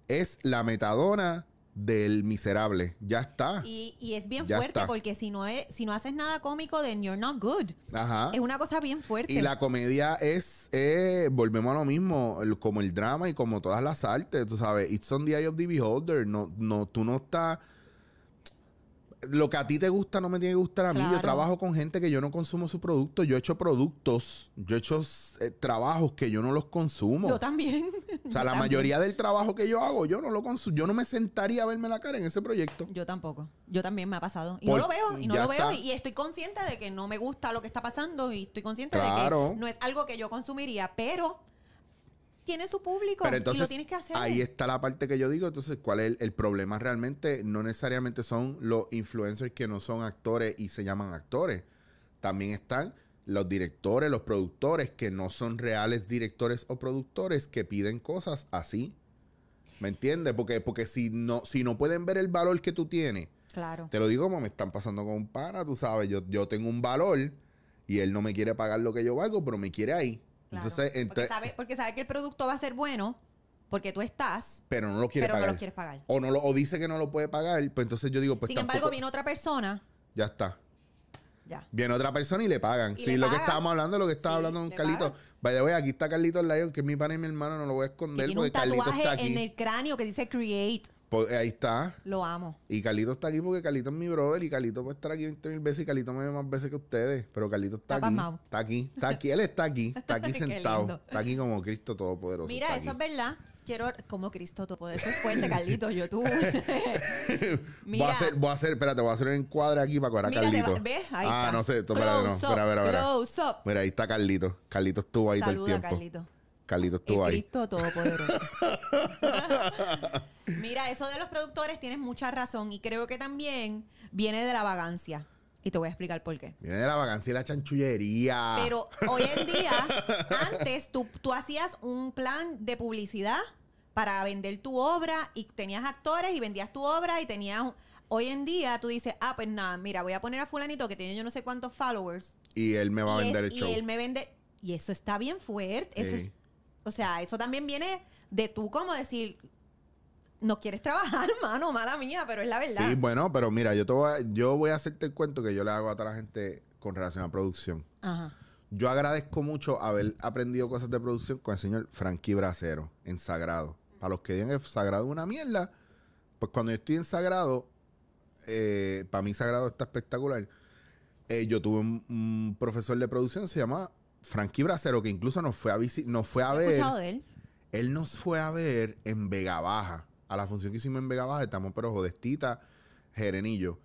Speaker 1: es la metadona del miserable. Ya está.
Speaker 3: Y, y es bien
Speaker 1: Ya
Speaker 3: fuerte
Speaker 1: está.
Speaker 3: porque si no, es, si no haces nada cómico, then you're not good.
Speaker 1: Ajá.
Speaker 3: Es una cosa bien fuerte.
Speaker 1: Y la comedia es, eh, volvemos a lo mismo, el- como el drama y como todas las artes, tú sabes, it's on the eye of the beholder, no, no, tú no estás... Lo que a ti te gusta no me tiene que gustar a mí. Yo trabajo con gente que yo no consumo su producto. Yo he hecho productos, yo he hecho eh, trabajos que yo no los consumo.
Speaker 3: Yo también.
Speaker 1: o [laughs] sea, la mayoría del trabajo que yo hago, yo no lo consumo. Yo no me sentaría a verme la cara en ese proyecto.
Speaker 3: Yo tampoco. Yo también me ha pasado. Y
Speaker 1: Por-
Speaker 3: no lo veo, y no lo veo. Y estoy consciente de que no me gusta lo que está pasando y estoy consciente de que no es algo que yo consumiría, pero tiene su público
Speaker 1: Pero
Speaker 3: y
Speaker 1: entonces,
Speaker 3: lo tienes que hacer.
Speaker 1: ahí está la parte que yo digo. Entonces, ¿cuál es el, el problema realmente? No necesariamente son los influencers que no son actores y se llaman actores. También están los directores, los productores que no son reales directores o productores que piden cosas así. ¿Me entiendes? Porque, porque si no, si no pueden ver el valor que tú tienes,
Speaker 3: Claro.
Speaker 1: te lo digo como me están pasando con un pana, tú sabes, yo, yo tengo un valor y él no me quiere pagar lo que yo valgo, pero me quiere ahí.
Speaker 3: Claro.
Speaker 1: Entonces,
Speaker 3: porque, sabe, porque sabe que el producto va a ser bueno porque tú estás,
Speaker 1: pero no lo quiere
Speaker 3: pero
Speaker 1: pagar.
Speaker 3: no lo quieres pagar.
Speaker 1: O, no lo, o dice que no lo puede pagar, pues entonces yo digo, pues
Speaker 3: Sin
Speaker 1: tampoco.
Speaker 3: embargo, viene otra persona,
Speaker 1: Ya está.
Speaker 3: ya.
Speaker 1: Viene otra persona y le pagan.
Speaker 3: Y
Speaker 1: sí,
Speaker 3: le
Speaker 1: lo que estábamos hablando, lo que estaba
Speaker 3: Sí,
Speaker 1: hablando con Carlito. Vaya, voy, aquí está Carlito Lion, que es mi pana y mi hermano, no lo voy a
Speaker 3: Que
Speaker 1: esconder
Speaker 3: tiene
Speaker 1: porque
Speaker 3: un
Speaker 1: Carlito
Speaker 3: tatuaje
Speaker 1: está aquí.
Speaker 3: en el cráneo que dice Create.
Speaker 1: Pues, ahí está.
Speaker 3: Lo amo.
Speaker 1: Y Carlito está aquí porque Carlito es mi brother y Carlito puede estar aquí 20 mil veces y Carlito me ve más veces que ustedes. Pero Carlito está
Speaker 3: Está
Speaker 1: aquí.
Speaker 3: pasmado.
Speaker 1: Está aquí. Está aquí. Él está aquí. Está aquí [laughs] sentado. Está aquí como Cristo Todopoderoso.
Speaker 3: Mira, eso es verdad. Quiero, como Cristo todo poder. Eso es fuerte, Carlito. Yo tú. [laughs]
Speaker 1: Voy a hacer, voy a hacer, espérate, voy a hacer un encuadre aquí para cuadrar a
Speaker 3: Mira,
Speaker 1: Carlito.
Speaker 3: va- ¿ves? Ahí
Speaker 1: ah,
Speaker 3: está.
Speaker 1: no sé, espérate, no. Espera, espera, espera. Mira, ahí está Carlito. Carlito estuvo ahí todo el
Speaker 3: Saluda,
Speaker 1: tiempo.
Speaker 3: Carlito.
Speaker 1: Carlito
Speaker 3: El
Speaker 1: estuvo ahí.
Speaker 3: Cristo Todopoderoso. [laughs] Mira, eso de los productores tienes mucha razón y creo que también viene de la vagancia. Y te voy a explicar por qué.
Speaker 1: Viene de la vacancia y la chanchullería.
Speaker 3: Pero hoy en día, [laughs] antes tú, tú hacías un plan de publicidad para vender tu obra y tenías actores y vendías tu obra y tenías... Hoy en día tú dices, ah, pues nada, mira, voy a poner a fulanito que tiene yo no sé cuántos followers.
Speaker 1: Y él me va a vender
Speaker 3: es-
Speaker 1: el show.
Speaker 3: y él me vende... Y eso está bien fuerte. Eso
Speaker 1: Sí.
Speaker 3: es- o sea, eso también viene de tú como decir, no quieres trabajar, [laughs] mano, mala mía, pero es la verdad.
Speaker 1: Sí, bueno, pero mira, yo, te voy a, yo voy a hacerte el cuento que yo le hago a toda la gente con relación a producción.
Speaker 3: Ajá.
Speaker 1: Yo agradezco mucho haber aprendido cosas de producción con el señor Frankie Bracero en Sagrado. Para los que digan que Sagrado es una mierda, pues cuando yo estoy en Sagrado, eh, para mí Sagrado está espectacular. Eh, yo tuve un, un profesor de producción, se llama Frankie Bracero, que incluso nos fue a, nos fue a
Speaker 3: ¿Has
Speaker 1: ver.
Speaker 3: escuchado de él?
Speaker 1: Él nos fue a ver en Vega Baja. A la función que hicimos en Vega Baja, estamos pero Jodestita, Jerenillo.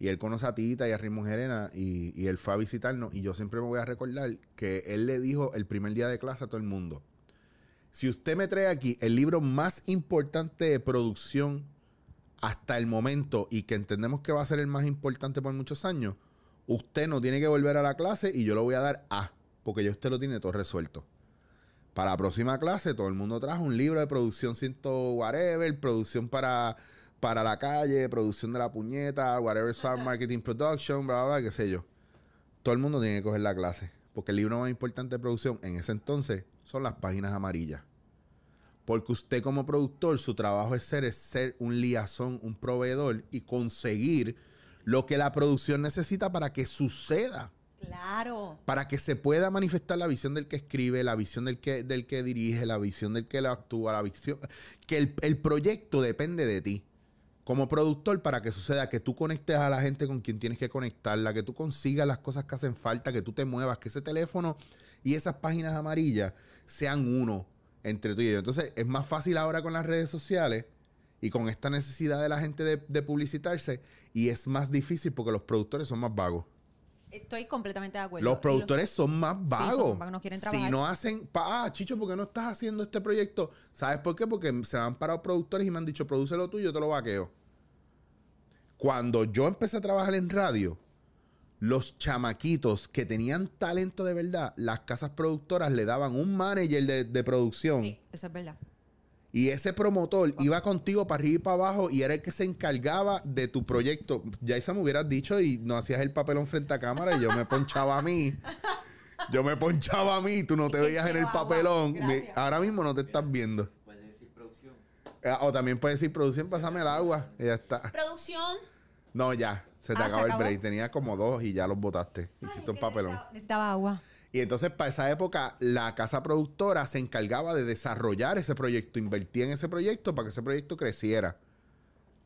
Speaker 1: Y él conoce a Tita y a Ritmo Jerena y, y él fue a visitarnos. Y yo siempre me voy a recordar que él le dijo el primer día de clase a todo el mundo. Si usted me trae aquí el libro más importante de producción hasta el momento y que entendemos que va a ser el más importante por muchos años, usted no tiene que volver a la clase y yo lo voy a dar A, porque ya usted lo tiene todo resuelto. Para la próxima clase, todo el mundo trajo un libro de producción ciento whatever, producción para, para la calle, producción de la puñeta, whatever [laughs] smart marketing production, bla, bla, bla, qué sé yo. Todo el mundo tiene que coger la clase. Porque el libro más importante de producción en ese entonces son las páginas amarillas. Porque usted como productor, su trabajo es ser, es ser un liazón, un proveedor y conseguir lo que la producción necesita para que suceda
Speaker 3: Claro.
Speaker 1: para que se pueda manifestar la visión del que escribe, la visión del que, del que dirige, la visión del que lo actúa, la visión. Que el, el proyecto depende de ti. como productor para que suceda que tú conectes a la gente con quien tienes que conectarla, que tú consigas las cosas que hacen falta, que tú te muevas, que ese teléfono y esas páginas amarillas sean uno entre tú y yo. Entonces es más fácil ahora con las redes sociales y con esta necesidad de la gente de, de publicitarse y es más difícil porque los productores son más vagos.
Speaker 3: Estoy completamente de acuerdo.
Speaker 1: Los
Speaker 3: lo-
Speaker 1: productores son más
Speaker 3: Sí, son
Speaker 1: vagos.
Speaker 3: vagos, no quieren
Speaker 1: si no hacen, ah, Chicho, ¿por qué no estás haciendo este proyecto? ¿Sabes por qué? Porque se me han parado productores y me han dicho, producelo tú y yo te lo vaqueo. Cuando yo empecé a trabajar en radio, los chamaquitos que tenían talento de verdad, las casas productoras le daban un manager de, de producción.
Speaker 3: Sí, eso es verdad.
Speaker 1: Y ese promotor iba contigo para arriba y para abajo y era el que se encargaba de tu proyecto. Ya eso me hubieras dicho y no hacías el papelón frente a cámara y yo me ponchaba a mí. Yo me ponchaba a mí, tú no te veías en el papelón.
Speaker 3: Gracias.
Speaker 1: ahora mismo no te estás viendo. Eh, o también puedes decir producción, pásame el agua. Y ya está.
Speaker 3: Producción.
Speaker 1: No, ya. Se te
Speaker 3: Ah, ¿se
Speaker 1: acabó el
Speaker 3: acabó?
Speaker 1: break. Tenía como dos y ya los botaste.
Speaker 3: Ay,
Speaker 1: Hiciste un papelón.
Speaker 3: Necesitaba, necesitaba agua.
Speaker 1: Y entonces, para esa época, la casa productora se encargaba de desarrollar ese proyecto, invertía en ese proyecto para que ese proyecto creciera.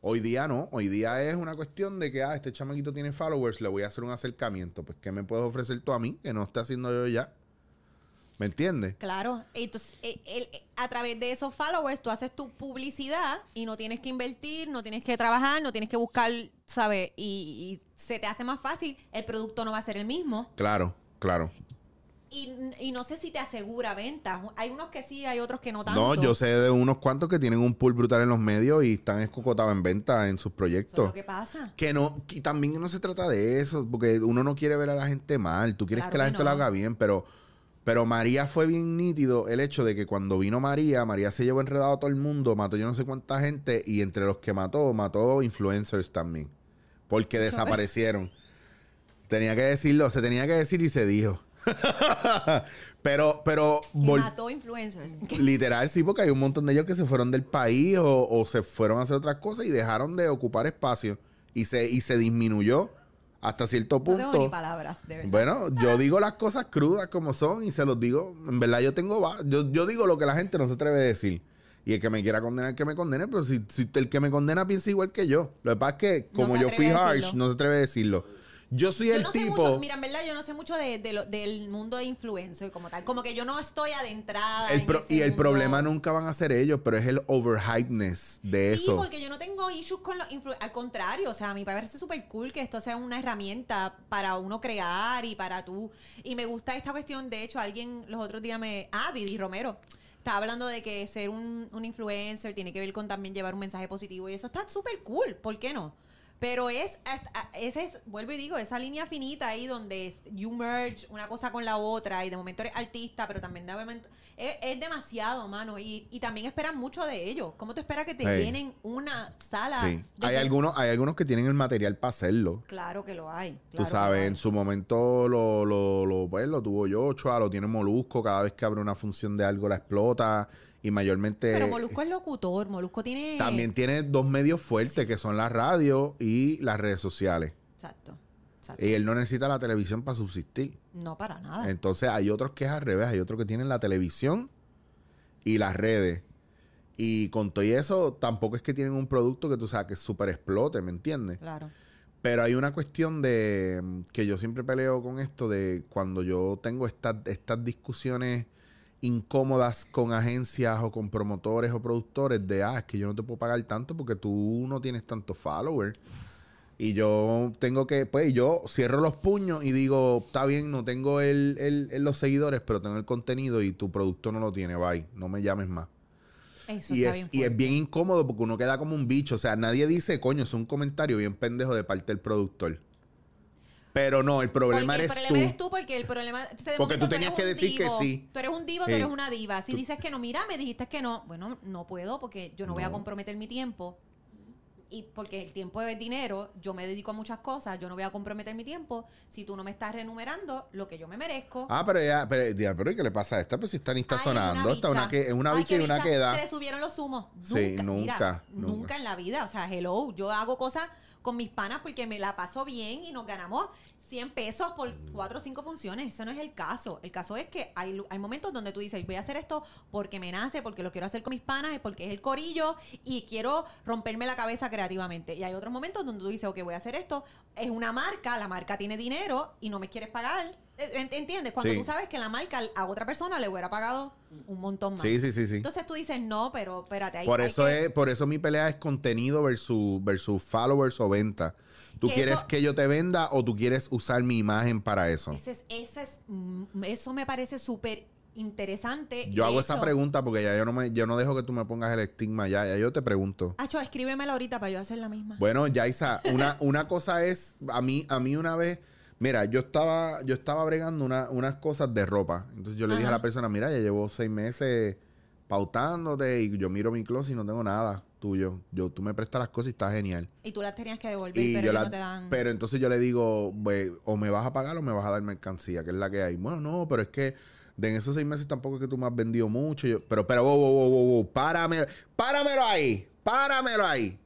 Speaker 1: Hoy día no, hoy día es una cuestión de que, ah, este chamaquito tiene followers, le voy a hacer un acercamiento. Pues, ¿qué me puedes ofrecer tú a mí que no esté haciendo yo ya? ¿Me entiendes?
Speaker 3: Claro. Entonces, el- eh, a través de esos followers, tú haces tu publicidad y no tienes que invertir, no tienes que trabajar, no tienes que buscar, ¿sabes? Y, y se te hace más fácil. El producto no va a ser el mismo.
Speaker 1: Claro, claro.
Speaker 3: Y, y no sé si te asegura ventas. Hay unos que sí, hay otros que no tanto.
Speaker 1: No, yo sé de unos cuantos que tienen un pool brutal en los medios y están escocotados en venta en sus
Speaker 3: Eso es
Speaker 1: proyectos.
Speaker 3: lo que pasa.
Speaker 1: Que no, y también no se trata de eso, porque uno no quiere ver a la gente mal, tú quieres
Speaker 3: Claro
Speaker 1: que la
Speaker 3: que
Speaker 1: gente
Speaker 3: no.
Speaker 1: lo haga bien, pero, pero María fue bien nítido el hecho de que cuando vino María, María se llevó enredado a todo el mundo, mató yo no sé cuánta gente, y entre los que mató, mató influencers también, porque [laughs] desaparecieron. Tenía que decirlo, se tenía que decir y se dijo. [laughs] pero, pero, vol-
Speaker 3: mató influencers. [laughs]
Speaker 1: Literal, sí, porque hay un montón de ellos que se fueron del país o, o se fueron a hacer otras cosas y dejaron de ocupar espacio y se, y se disminuyó hasta cierto
Speaker 3: No tengo ni
Speaker 1: punto.
Speaker 3: palabras, de verdad.
Speaker 1: bueno, yo [laughs] digo las cosas crudas como son y se los digo. En verdad, yo tengo. va- Yo, yo digo lo que la gente no se atreve a decir. Y el que me quiera condenar, que me condene. Pero si, si el que me condena piensa igual que yo. Lo que pasa es que,
Speaker 3: No
Speaker 1: como
Speaker 3: se
Speaker 1: yo
Speaker 3: atreve
Speaker 1: fui
Speaker 3: a
Speaker 1: harsh,
Speaker 3: decirlo.
Speaker 1: no se atreve a decirlo. Yo soy
Speaker 3: Yo
Speaker 1: el
Speaker 3: no sé
Speaker 1: tipo.
Speaker 3: mucho, mira, en verdad yo no sé mucho de, de lo- del mundo de influencer como tal. Como que yo no estoy adentrada
Speaker 1: el
Speaker 3: en
Speaker 1: pro-
Speaker 3: ese
Speaker 1: y el
Speaker 3: mundo.
Speaker 1: problema nunca van a ser ellos, pero es el overhypeness de
Speaker 3: Sí,
Speaker 1: eso.
Speaker 3: porque yo no tengo issues con los influ- Al contrario, o sea, a mí me parece súper cool que esto sea una herramienta para uno crear y para tú. Y me gusta esta cuestión. De hecho, alguien los otros días me. Ah, Didi Romero. Estaba hablando de que ser un, un influencer tiene que ver con también llevar un mensaje positivo y eso está súper cool. ¿Por qué no? Pero es, hasta- ese es, vuelvo y digo, esa línea finita ahí donde es- you merge una cosa con la otra y de momento eres artista, pero también de momento es, es demasiado, mano. Y, y también esperan mucho de ellos. ¿Cómo tú esperas que te
Speaker 1: Hey.
Speaker 3: llenen una sala?
Speaker 1: Sí. Hay
Speaker 3: que-
Speaker 1: algunos, hay algunos que tienen el material para hacerlo.
Speaker 3: Claro que lo hay.
Speaker 1: Tú
Speaker 3: claro que
Speaker 1: sabes, en su momento lo, lo, lo, pues, lo tuvo Yochoa, lo tiene Molusco, cada vez que abre una función de algo la explota y mayormente
Speaker 3: Pero Molusco es locutor, Molusco tiene...
Speaker 1: también tiene dos medios fuertes que son la radio y las redes sociales.
Speaker 3: Exacto. exacto.
Speaker 1: Y él no necesita la televisión para subsistir.
Speaker 3: no para nada.
Speaker 1: Entonces hay otros que es al revés, hay otros que tienen la televisión y las redes. Y con todo y eso, tampoco es que tienen un producto que tú sabes que súper explote, ¿me entiendes?
Speaker 3: Claro.
Speaker 1: Pero hay una cuestión de que yo siempre peleo con esto de cuando yo tengo estas, estas discusiones incómodas con agencias o con promotores o productores de, ah, es que yo no te puedo pagar tanto porque tú no tienes tantos followers. Y yo tengo que, pues yo cierro los puños y digo, está bien, no tengo el, el- el- los seguidores, pero tengo el contenido y tu producto no lo tiene, bye, no me llames más.
Speaker 3: Eso
Speaker 1: Y es,
Speaker 3: bien
Speaker 1: y es bien incómodo porque uno queda como un bicho. O sea, nadie dice, coño, es un comentario bien pendejo de parte del productor. Pero no, el problema
Speaker 3: Porque
Speaker 1: eres
Speaker 3: el
Speaker 1: tú.
Speaker 3: problema eres tú porque el problema... entonces,
Speaker 1: Porque tú
Speaker 3: momento
Speaker 1: tenías
Speaker 3: eres
Speaker 1: que decir que
Speaker 3: divo.
Speaker 1: sí.
Speaker 3: Tú eres un divo, tú
Speaker 1: Sí.
Speaker 3: eres una diva. Si
Speaker 1: Tú-
Speaker 3: dices que no, mira, me dijiste que no. Bueno, no puedo porque yo no, voy a
Speaker 1: No.
Speaker 3: comprometer mi tiempo. Y porque el tiempo es dinero, yo me dedico a muchas cosas, yo no voy a comprometer mi tiempo si tú no me estás renumerando lo que yo me merezco.
Speaker 1: Ah, pero ya, pero, ya, pero ¿y qué le pasa a esta? Pues si está ni está
Speaker 3: Ay, es una
Speaker 1: sonando. Está una que, es una bicha y una
Speaker 3: bicha.
Speaker 1: queda.
Speaker 3: Se le subieron los humos.
Speaker 1: Sí,
Speaker 3: nunca, mira,
Speaker 1: nunca,
Speaker 3: nunca,
Speaker 1: nunca.
Speaker 3: en la vida. O sea, hello, yo hago cosas con mis panas porque me la paso bien y nos ganamos 100 pesos por cuatro o cinco funciones. Ese no es el caso. El caso es que hay, lu- hay momentos donde tú dices, voy a hacer esto porque me nace, porque lo quiero hacer con mis panas, porque es el corillo y quiero romperme la cabeza creativamente. Y hay otros momentos donde tú dices, ok, voy a hacer esto. Es una marca, la marca tiene dinero y no me quieres pagar. Eh, ¿ent- ¿Entiendes? Cuando
Speaker 1: Sí.
Speaker 3: tú sabes que la marca a otra persona le hubiera pagado un montón más.
Speaker 1: Sí, sí, sí, sí.
Speaker 3: Entonces tú dices, no, pero espérate. Hay,
Speaker 1: Por
Speaker 3: hay
Speaker 1: eso
Speaker 3: que-
Speaker 1: es, por eso mi pelea es contenido versus, versus followers o venta. ¿Tú
Speaker 3: Que
Speaker 1: quieres
Speaker 3: eso-
Speaker 1: que yo te venda o tú quieres usar mi imagen para eso?
Speaker 3: Ese es, ese es, mm, eso me parece súper interesante.
Speaker 1: Yo
Speaker 3: De
Speaker 1: hago esa pregunta porque ya yo no me, yo no dejo que tú me pongas el estigma ya, ya yo te pregunto.
Speaker 3: Acho, escríbemela ahorita para yo hacer la misma.
Speaker 1: Bueno, Yaisa, una, una cosa es, a mí, a mí una vez, mira, yo estaba, yo estaba bregando una- unas cosas de ropa. Entonces yo le dije a la persona, mira, ya llevo seis meses pautándote y yo miro mi closet y no tengo nada tuyo. Yo, tú me prestas las cosas y está genial.
Speaker 3: y tú las tenías que devolver,
Speaker 1: Y
Speaker 3: pero
Speaker 1: yo
Speaker 3: ellos
Speaker 1: la-
Speaker 3: no te dan.
Speaker 1: pero entonces yo le digo, "Pues, o me vas a pagar o me vas a dar mercancía, que es la que hay. Bueno, no, pero es que de en esos seis meses tampoco es que tú me has vendido mucho. Yo, pero, pero, wow, wow, wow, wow, wow, párame, páramelo ahí, páramelo ahí.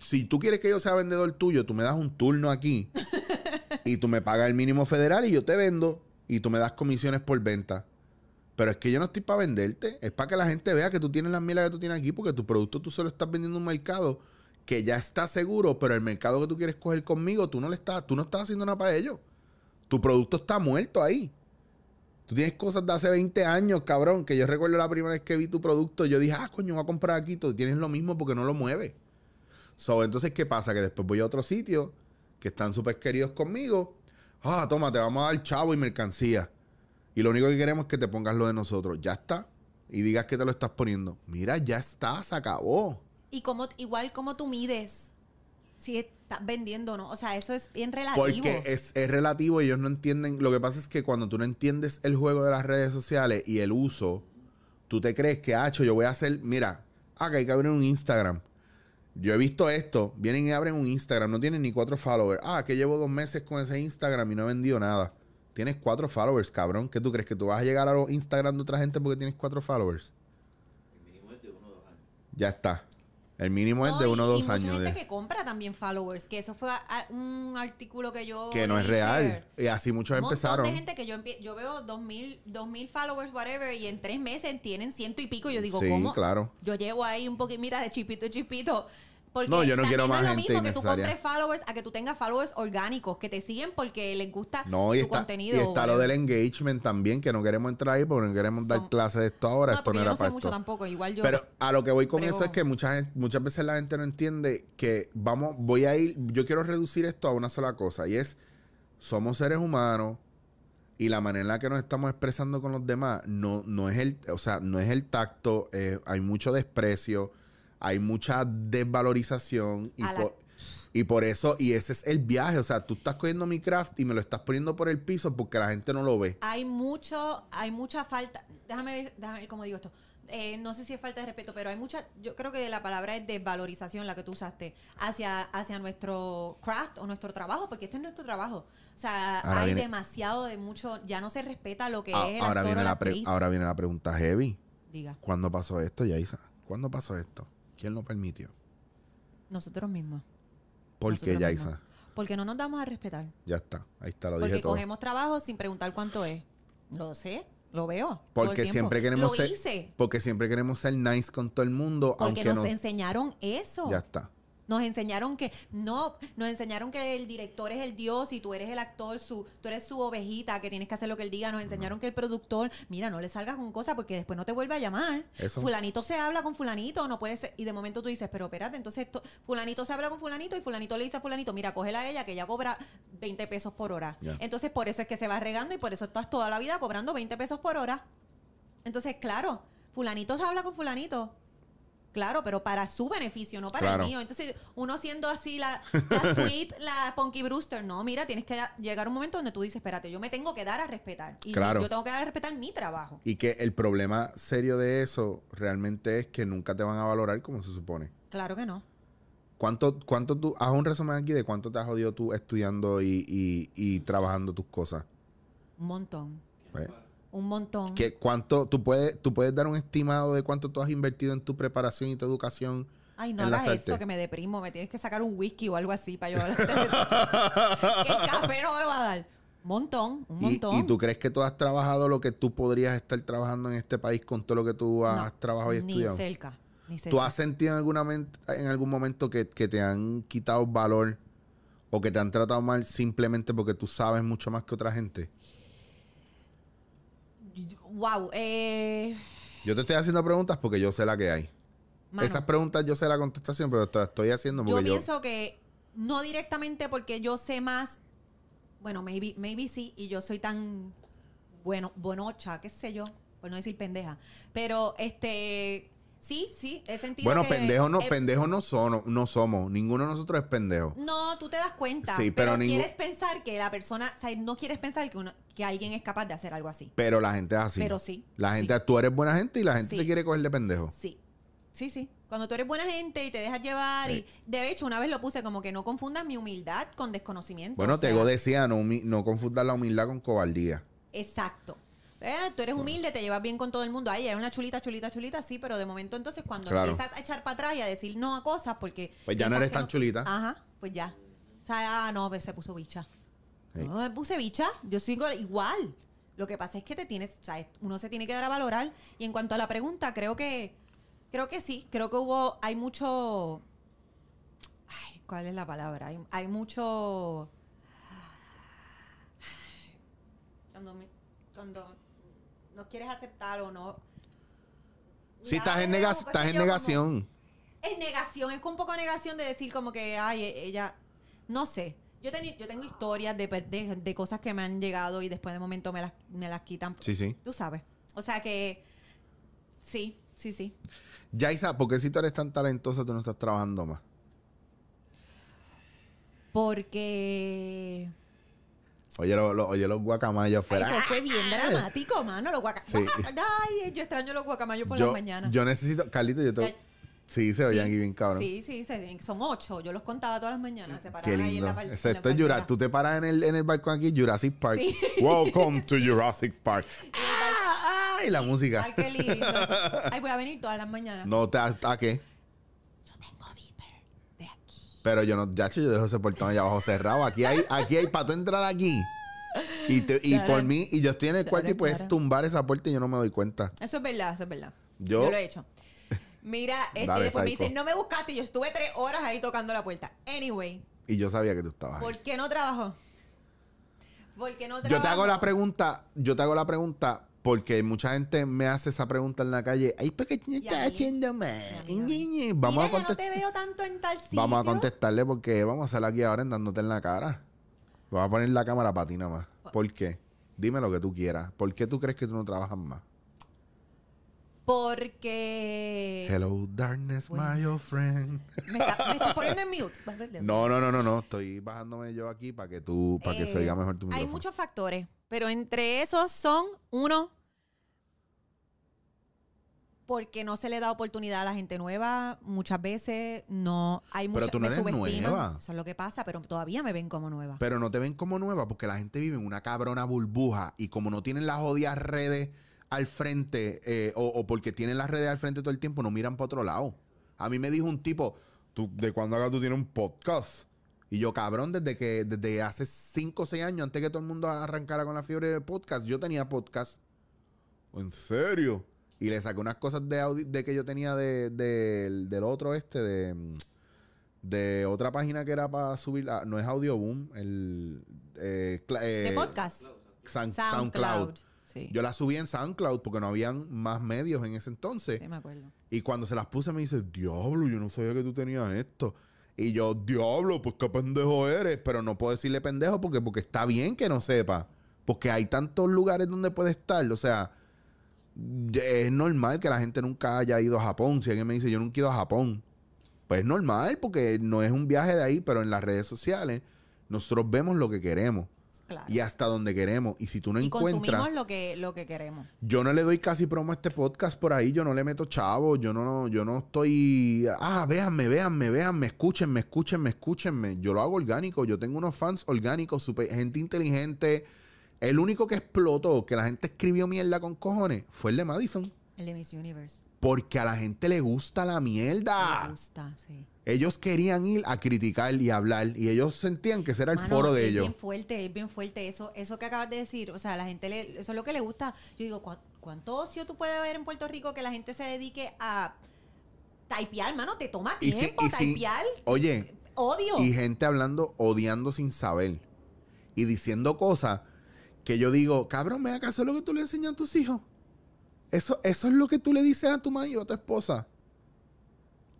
Speaker 1: Si tú quieres que yo sea vendedor tuyo, tú me das un turno aquí [laughs] y tú me pagas el mínimo federal y yo te vendo y tú me das comisiones por venta. Pero es que yo no estoy para venderte, es para que la gente vea que tú tienes las milas que tú tienes aquí, porque tu producto tú solo estás vendiendo a un mercado que ya está seguro, pero el mercado que tú quieres coger conmigo, tú no le estás, tú no estás haciendo nada para ello. Tu producto está muerto ahí. Tú tienes cosas de hace 20 años, cabrón, que yo recuerdo la primera vez que vi tu producto, yo dije, ah, coño, voy a comprar aquí, tú tienes lo mismo porque no lo mueves. So, entonces, ¿qué pasa? Que después voy a otro sitio que están súper queridos conmigo. Ah, toma, te vamos a dar chavo y mercancía. Y lo único que queremos es que te pongas lo de nosotros. Ya está. Y digas que te lo estás poniendo. Mira, ya está, se acabó.
Speaker 3: Y como, igual como tú mides si estás vendiendo o no. O sea, eso es bien relativo.
Speaker 1: Porque es, es relativo y ellos no entienden. Lo que pasa es que cuando tú no entiendes el juego de las redes sociales y el uso, tú te crees que, hacho, yo voy a hacer. Mira, ah, que hay que abrir un Instagram. Yo he visto esto. Vienen y abren un Instagram. No tienen ni cuatro followers. Ah, que llevo dos meses con ese Instagram y no he vendido nada. Tienes cuatro followers, cabrón. ¿Qué tú crees? ¿Que tú vas a llegar a los Instagram de otra gente porque tienes cuatro followers? Ya está. El mínimo es de uno o dos
Speaker 3: mucha
Speaker 1: años.
Speaker 3: gente
Speaker 1: de-
Speaker 3: que compra también followers, que eso fue a- a- un artículo que yo
Speaker 1: que no es real. Y así muchos
Speaker 3: Un
Speaker 1: empezaron.
Speaker 3: de gente que yo, yo veo 2000, 2000 followers, whatever, y en tres meses tienen ciento y pico. Yo digo,
Speaker 1: Sí,
Speaker 3: ¿cómo?
Speaker 1: claro.
Speaker 3: Yo llevo ahí un poquito, mira, de chipito chipito. Porque
Speaker 1: No, yo no quiero más
Speaker 3: es lo
Speaker 1: gente
Speaker 3: mismo que tú compres followers a que tú tengas followers orgánicos que te siguen porque les gusta
Speaker 1: No, y
Speaker 3: tu
Speaker 1: está,
Speaker 3: contenido.
Speaker 1: y está lo del engagement también, que no queremos entrar ahí porque no queremos dar clases de esto ahora.
Speaker 3: No,
Speaker 1: esto no
Speaker 3: yo
Speaker 1: era
Speaker 3: no sé
Speaker 1: para
Speaker 3: mucho
Speaker 1: esto.
Speaker 3: tampoco. Igual yo.
Speaker 1: Pero a lo que voy con
Speaker 3: Prego.
Speaker 1: eso es que mucha gente, muchas veces la gente no entiende que vamos, voy a ir, yo quiero reducir esto a una sola cosa y es, somos seres humanos y la manera en la que nos estamos expresando con los demás no, no es el, o sea, no es el tacto, eh, hay mucho desprecio, hay mucha desvalorización y por, y por eso, y ese es el viaje, o sea, tú estás cogiendo mi craft y me lo estás poniendo por el piso porque la gente no lo ve.
Speaker 3: hay mucho, hay mucha falta. Déjame ver, déjame ver cómo digo esto. Eh, no sé si es falta de respeto, pero hay mucha, yo creo que la palabra es desvalorización la que tú usaste hacia, hacia nuestro craft o nuestro trabajo, porque este es nuestro trabajo. O sea,
Speaker 1: Ahora
Speaker 3: hay
Speaker 1: viene-
Speaker 3: demasiado de mucho, ya no se respeta lo que es el
Speaker 1: ahora,
Speaker 3: actor
Speaker 1: viene
Speaker 3: o la
Speaker 1: la pre-
Speaker 3: actriz.
Speaker 1: ahora viene la pregunta heavy.
Speaker 3: Diga,
Speaker 1: ¿Cuándo pasó esto, Yaisa? ¿Cuándo pasó esto? ¿Quién lo permitió?
Speaker 3: nosotros mismos.
Speaker 1: ¿Por
Speaker 3: Nosotros
Speaker 1: qué,
Speaker 3: mismos.
Speaker 1: Yaisa?
Speaker 3: Porque no nos damos a respetar.
Speaker 1: Ya está, ahí está, lo
Speaker 3: Porque
Speaker 1: dije todo.
Speaker 3: cogemos trabajo sin preguntar cuánto es. Lo sé, lo veo.
Speaker 1: Porque siempre queremos
Speaker 3: Lo
Speaker 1: ser,
Speaker 3: hice.
Speaker 1: porque siempre queremos ser nice con todo el mundo,
Speaker 3: Porque
Speaker 1: aunque
Speaker 3: nos
Speaker 1: no.
Speaker 3: enseñaron eso.
Speaker 1: Ya está.
Speaker 3: Nos enseñaron que no, nos enseñaron que el director es el dios y tú eres el actor, su, tú eres su ovejita, que tienes que hacer lo que él diga. Nos enseñaron que el productor, mira, no le salgas con cosas porque después no te vuelve a llamar.
Speaker 1: Eso.
Speaker 3: Fulanito se habla con fulanito, no puede ser. Y de momento tú dices, pero espérate, entonces esto, fulanito se habla con fulanito y fulanito le dice a fulanito, mira, cógela a ella que ella cobra 20 pesos por hora. Entonces por eso es que se va regando y por eso estás toda la vida cobrando 20 pesos por hora. Entonces, claro, fulanito se habla con fulanito. Claro, pero para su beneficio, no para
Speaker 1: Claro.
Speaker 3: el mío. Entonces, uno siendo así la, [laughs] la sweet, la Punky Brewster, no, mira, tienes que llegar a un momento donde tú dices, espérate, yo me tengo que dar a respetar. Y
Speaker 1: Claro.
Speaker 3: yo tengo que dar a respetar mi trabajo.
Speaker 1: Y que el problema serio de eso realmente es que nunca te van a valorar como se supone.
Speaker 3: Claro que no.
Speaker 1: ¿Cuánto, cuánto tú, haz un resumen aquí de cuánto te has jodido tú estudiando y, y- y trabajando tus cosas?
Speaker 3: Un montón.
Speaker 1: ¿Ves?
Speaker 3: Un montón.
Speaker 1: ¿Qué, cuánto, tú, puedes, tú puedes dar un estimado de cuánto tú has invertido en tu preparación y tu educación
Speaker 3: Ay, no hagas eso, que me deprimo. Me tienes que sacar un whisky o algo así para yo hablarte de eso. [laughs] Que el café no me lo va a dar. Montón, un
Speaker 1: ¿Y,
Speaker 3: montón.
Speaker 1: y tú crees que tú has trabajado lo que tú podrías estar trabajando en este país con todo lo que tú has
Speaker 3: No,
Speaker 1: trabajado y
Speaker 3: ni
Speaker 1: estudiado?
Speaker 3: cerca, ni cerca.
Speaker 1: ¿Tú has sentido en, alguna en algún momento que, que te han quitado valor o que te han tratado mal simplemente porque tú sabes mucho más que otra gente?
Speaker 3: Wow, eh,
Speaker 1: Yo te estoy haciendo preguntas porque yo sé la que hay.
Speaker 3: mano,
Speaker 1: Esas preguntas yo sé la contestación, pero te las estoy haciendo porque yo...
Speaker 3: pienso que no directamente porque yo sé más, bueno, maybe, maybe sí, y yo soy tan bueno, buenocha, qué sé yo, por no decir pendeja, pero este, sí, sí, he sentido
Speaker 1: Bueno,
Speaker 3: que-
Speaker 1: pendejos no,
Speaker 3: eh,
Speaker 1: pendejos no, son, no somos. Ninguno de nosotros es pendejo.
Speaker 3: No, tú te das cuenta,
Speaker 1: Sí, pero
Speaker 3: pero,
Speaker 1: ningún-
Speaker 3: quieres pensar que la persona, o sea, no quieres pensar que, uno- que alguien es capaz de hacer algo así.
Speaker 1: Pero la gente es así.
Speaker 3: Pero sí,
Speaker 1: La
Speaker 3: sí.
Speaker 1: gente, tú eres buena gente y la gente
Speaker 3: Sí.
Speaker 1: te quiere coger de pendejo.
Speaker 3: Sí, sí, sí. Cuando tú eres buena gente y te dejas llevar,
Speaker 1: Sí.
Speaker 3: y de hecho, una vez lo puse como que no confundas mi humildad con desconocimiento.
Speaker 1: Bueno,
Speaker 3: o sea,
Speaker 1: Tego decía, no, no confundas la humildad con cobardía.
Speaker 3: Exacto. Eh, tú eres humilde, te llevas bien con todo el mundo. Ay, es una chulita, chulita, chulita, sí, pero de momento entonces cuando
Speaker 1: Claro.
Speaker 3: empiezas a echar para atrás y a decir no a cosas porque...
Speaker 1: Pues ya no eres tan chulita.
Speaker 3: Ajá, pues ya. O sea, ah, no, pues se puso bicha. No me puse bicha, yo sigo igual. Lo que pasa es que te tienes, o sea, uno se tiene que dar a valorar. Y en cuanto a la pregunta, creo que, creo que sí, creo que hubo, hay mucho, ay, ¿cuál es la palabra? Hay, hay mucho, cuando, me- cuando no quieres aceptar o no.
Speaker 1: Sí, estás en,
Speaker 3: Ay,
Speaker 1: nega-
Speaker 3: qué sé
Speaker 1: estás en negación.
Speaker 3: es negación, es un poco negación de decir como que, ay, e- ella, no sé. Yo, teni- yo tengo historias de, de, de cosas que me han llegado y después de momento me las, me las quitan.
Speaker 1: Sí, sí.
Speaker 3: Tú sabes. O sea que, sí, sí, sí.
Speaker 1: Yaisa, ¿por qué si tú eres tan talentosa tú no estás trabajando más?
Speaker 3: Porque
Speaker 1: Oye, lo- lo- oye los guacamayos
Speaker 3: ay,
Speaker 1: fuera.
Speaker 3: eso fue bien dramático, mano. Los guaca-
Speaker 1: Sí. [laughs]
Speaker 3: Ay, yo extraño los guacamayos por
Speaker 1: yo,
Speaker 3: las mañanas.
Speaker 1: yo necesito, Carlito, yo te...
Speaker 3: Ya-
Speaker 1: Sí, se oyen
Speaker 3: Sí,
Speaker 1: bien cabrón.
Speaker 3: Sí, sí, se- son ocho. Yo los contaba todas las mañanas. Se
Speaker 1: Qué
Speaker 3: paraban ahí en
Speaker 1: lindo.
Speaker 3: la, par- en la
Speaker 1: Excepto Jura-
Speaker 3: parquera.
Speaker 1: tú te paras en el, en el balcón aquí, Jurassic Park.
Speaker 3: Sí. [laughs]
Speaker 1: Welcome to Jurassic Park. [laughs] Ah, ah, y la música.
Speaker 3: Ay, qué lindo. [laughs] Ay, voy a venir todas las mañanas.
Speaker 1: No te a, qué.
Speaker 3: Yo tengo viper de aquí.
Speaker 1: Pero yo no, ya yo dejo ese portón allá abajo cerrado. Aquí hay, aquí hay para tú entrar aquí. Y, te- y por mí, y yo estoy en el cuarto y puedes tumbar esa puerta y yo no me doy cuenta.
Speaker 3: Eso es verdad, eso es verdad.
Speaker 1: Yo-
Speaker 3: Yo, lo he hecho. Mira, este,
Speaker 1: Dale,
Speaker 3: después me
Speaker 1: psycho.
Speaker 3: dicen, no me buscaste. y Yo estuve tres horas ahí tocando la puerta. Anyway,
Speaker 1: Y yo sabía que tú estabas ahí.
Speaker 3: ¿por qué no trabajo? ¿Por qué no trabajo?
Speaker 1: Yo te hago la pregunta, yo te hago la pregunta porque mucha gente me hace esa pregunta en la calle. Ay, ¿por qué tú
Speaker 3: Y a
Speaker 1: estás
Speaker 3: mí.
Speaker 1: haciendo más?
Speaker 3: Y a mí,
Speaker 1: Ñe, ñe. Vamos
Speaker 3: Mira,
Speaker 1: a
Speaker 3: yo no
Speaker 1: contestar.
Speaker 3: te veo tanto en tal sitio.
Speaker 1: Vamos a contestarle porque vamos a hacer aquí ahora en dándote en la cara. Vamos a poner la cámara para ti nada más. ¿Por qué? Dime lo que tú quieras. ¿Por qué tú crees que tú no trabajas más?
Speaker 3: Porque...
Speaker 1: Hello, darkness,
Speaker 3: Bueno.
Speaker 1: my old friend.
Speaker 3: Me, está- me estás poniendo en mute.
Speaker 1: No, no, no, no, no. Estoy bajándome yo aquí para que tú, para que se
Speaker 3: Eh,
Speaker 1: oiga mejor tu
Speaker 3: Hay
Speaker 1: micrófono.
Speaker 3: muchos factores, pero entre esos son, uno, porque no se le da oportunidad a la gente nueva. Muchas veces no hay
Speaker 1: Pero
Speaker 3: mucha,
Speaker 1: tú no eres nueva.
Speaker 3: Eso es lo que pasa, pero todavía me ven como nueva.
Speaker 1: Pero no te ven como nueva porque la gente vive en una cabrona burbuja y como no tienen las jodidas redes al frente eh, o, o porque tienen las redes al frente todo el tiempo, no miran para otro lado. A mí me dijo un tipo, ¿tú, ¿de cuándo acá tú tienes un podcast? Y yo, cabrón, desde que desde hace 5 o 6 años, antes que todo el mundo arrancara con la fiebre de podcast, yo tenía podcast. ¿En serio? Y le saqué unas cosas de, audi- de que yo tenía de, del- del otro este, de, de otra página que era para subir, ah, no es Audioboom, el... eh, cla-
Speaker 3: ¿De
Speaker 1: eh,
Speaker 3: podcast?
Speaker 1: Sound-
Speaker 3: SoundCloud.
Speaker 1: SoundCloud.
Speaker 3: Sí,
Speaker 1: Yo la subí en SoundCloud porque no habían más medios en ese entonces.
Speaker 3: sí, me acuerdo.
Speaker 1: Y cuando se las puse me dice, diablo, yo no sabía que tú tenías esto. Y yo, diablo, pues qué pendejo eres. Pero no puedo decirle pendejo porque, porque está bien que no sepa. Porque hay tantos lugares donde puede estar. O sea, es normal que la gente nunca haya ido a Japón. Si alguien me dice, yo nunca he ido a Japón. Pues es normal porque no es un viaje de ahí, pero en las redes sociales nosotros vemos lo que queremos
Speaker 3: Claro.
Speaker 1: y hasta donde queremos. Y si tú no
Speaker 3: y
Speaker 1: encuentras...
Speaker 3: consumimos lo que, lo que queremos.
Speaker 1: Yo no le doy casi promo a este podcast por ahí, yo no le meto chavo, yo no, yo no estoy, ah, véanme, véanme, véanme, escúchenme, escúchenme, escúchenme. Yo lo hago orgánico, yo tengo unos fans orgánicos, super, gente inteligente. El único que explotó, que la gente escribió mierda con cojones, fue el de Madison.
Speaker 3: El de Miss Universe.
Speaker 1: Porque a la gente le gusta la mierda.
Speaker 3: gusta, sí.
Speaker 1: Ellos querían ir a criticar y hablar y ellos sentían que ese era el
Speaker 3: Mano,
Speaker 1: foro de
Speaker 3: es
Speaker 1: ellos.
Speaker 3: bien fuerte, es bien fuerte eso, eso que acabas de decir. O sea, la gente le, eso es lo que le gusta. Yo digo, ¿cuán- ¿cuánto ocio tú puedes ver en Puerto Rico que la gente se dedique a typear, mano? Te toma
Speaker 1: si-
Speaker 3: tiempo
Speaker 1: si-
Speaker 3: typear.
Speaker 1: Oye,
Speaker 3: Odio.
Speaker 1: y gente hablando, odiando sin saber y diciendo cosas que yo digo, cabrón, ¿me acaso lo que tú le enseñas a tus hijos? Eso, eso es lo que tú le dices a tu madre o a tu esposa.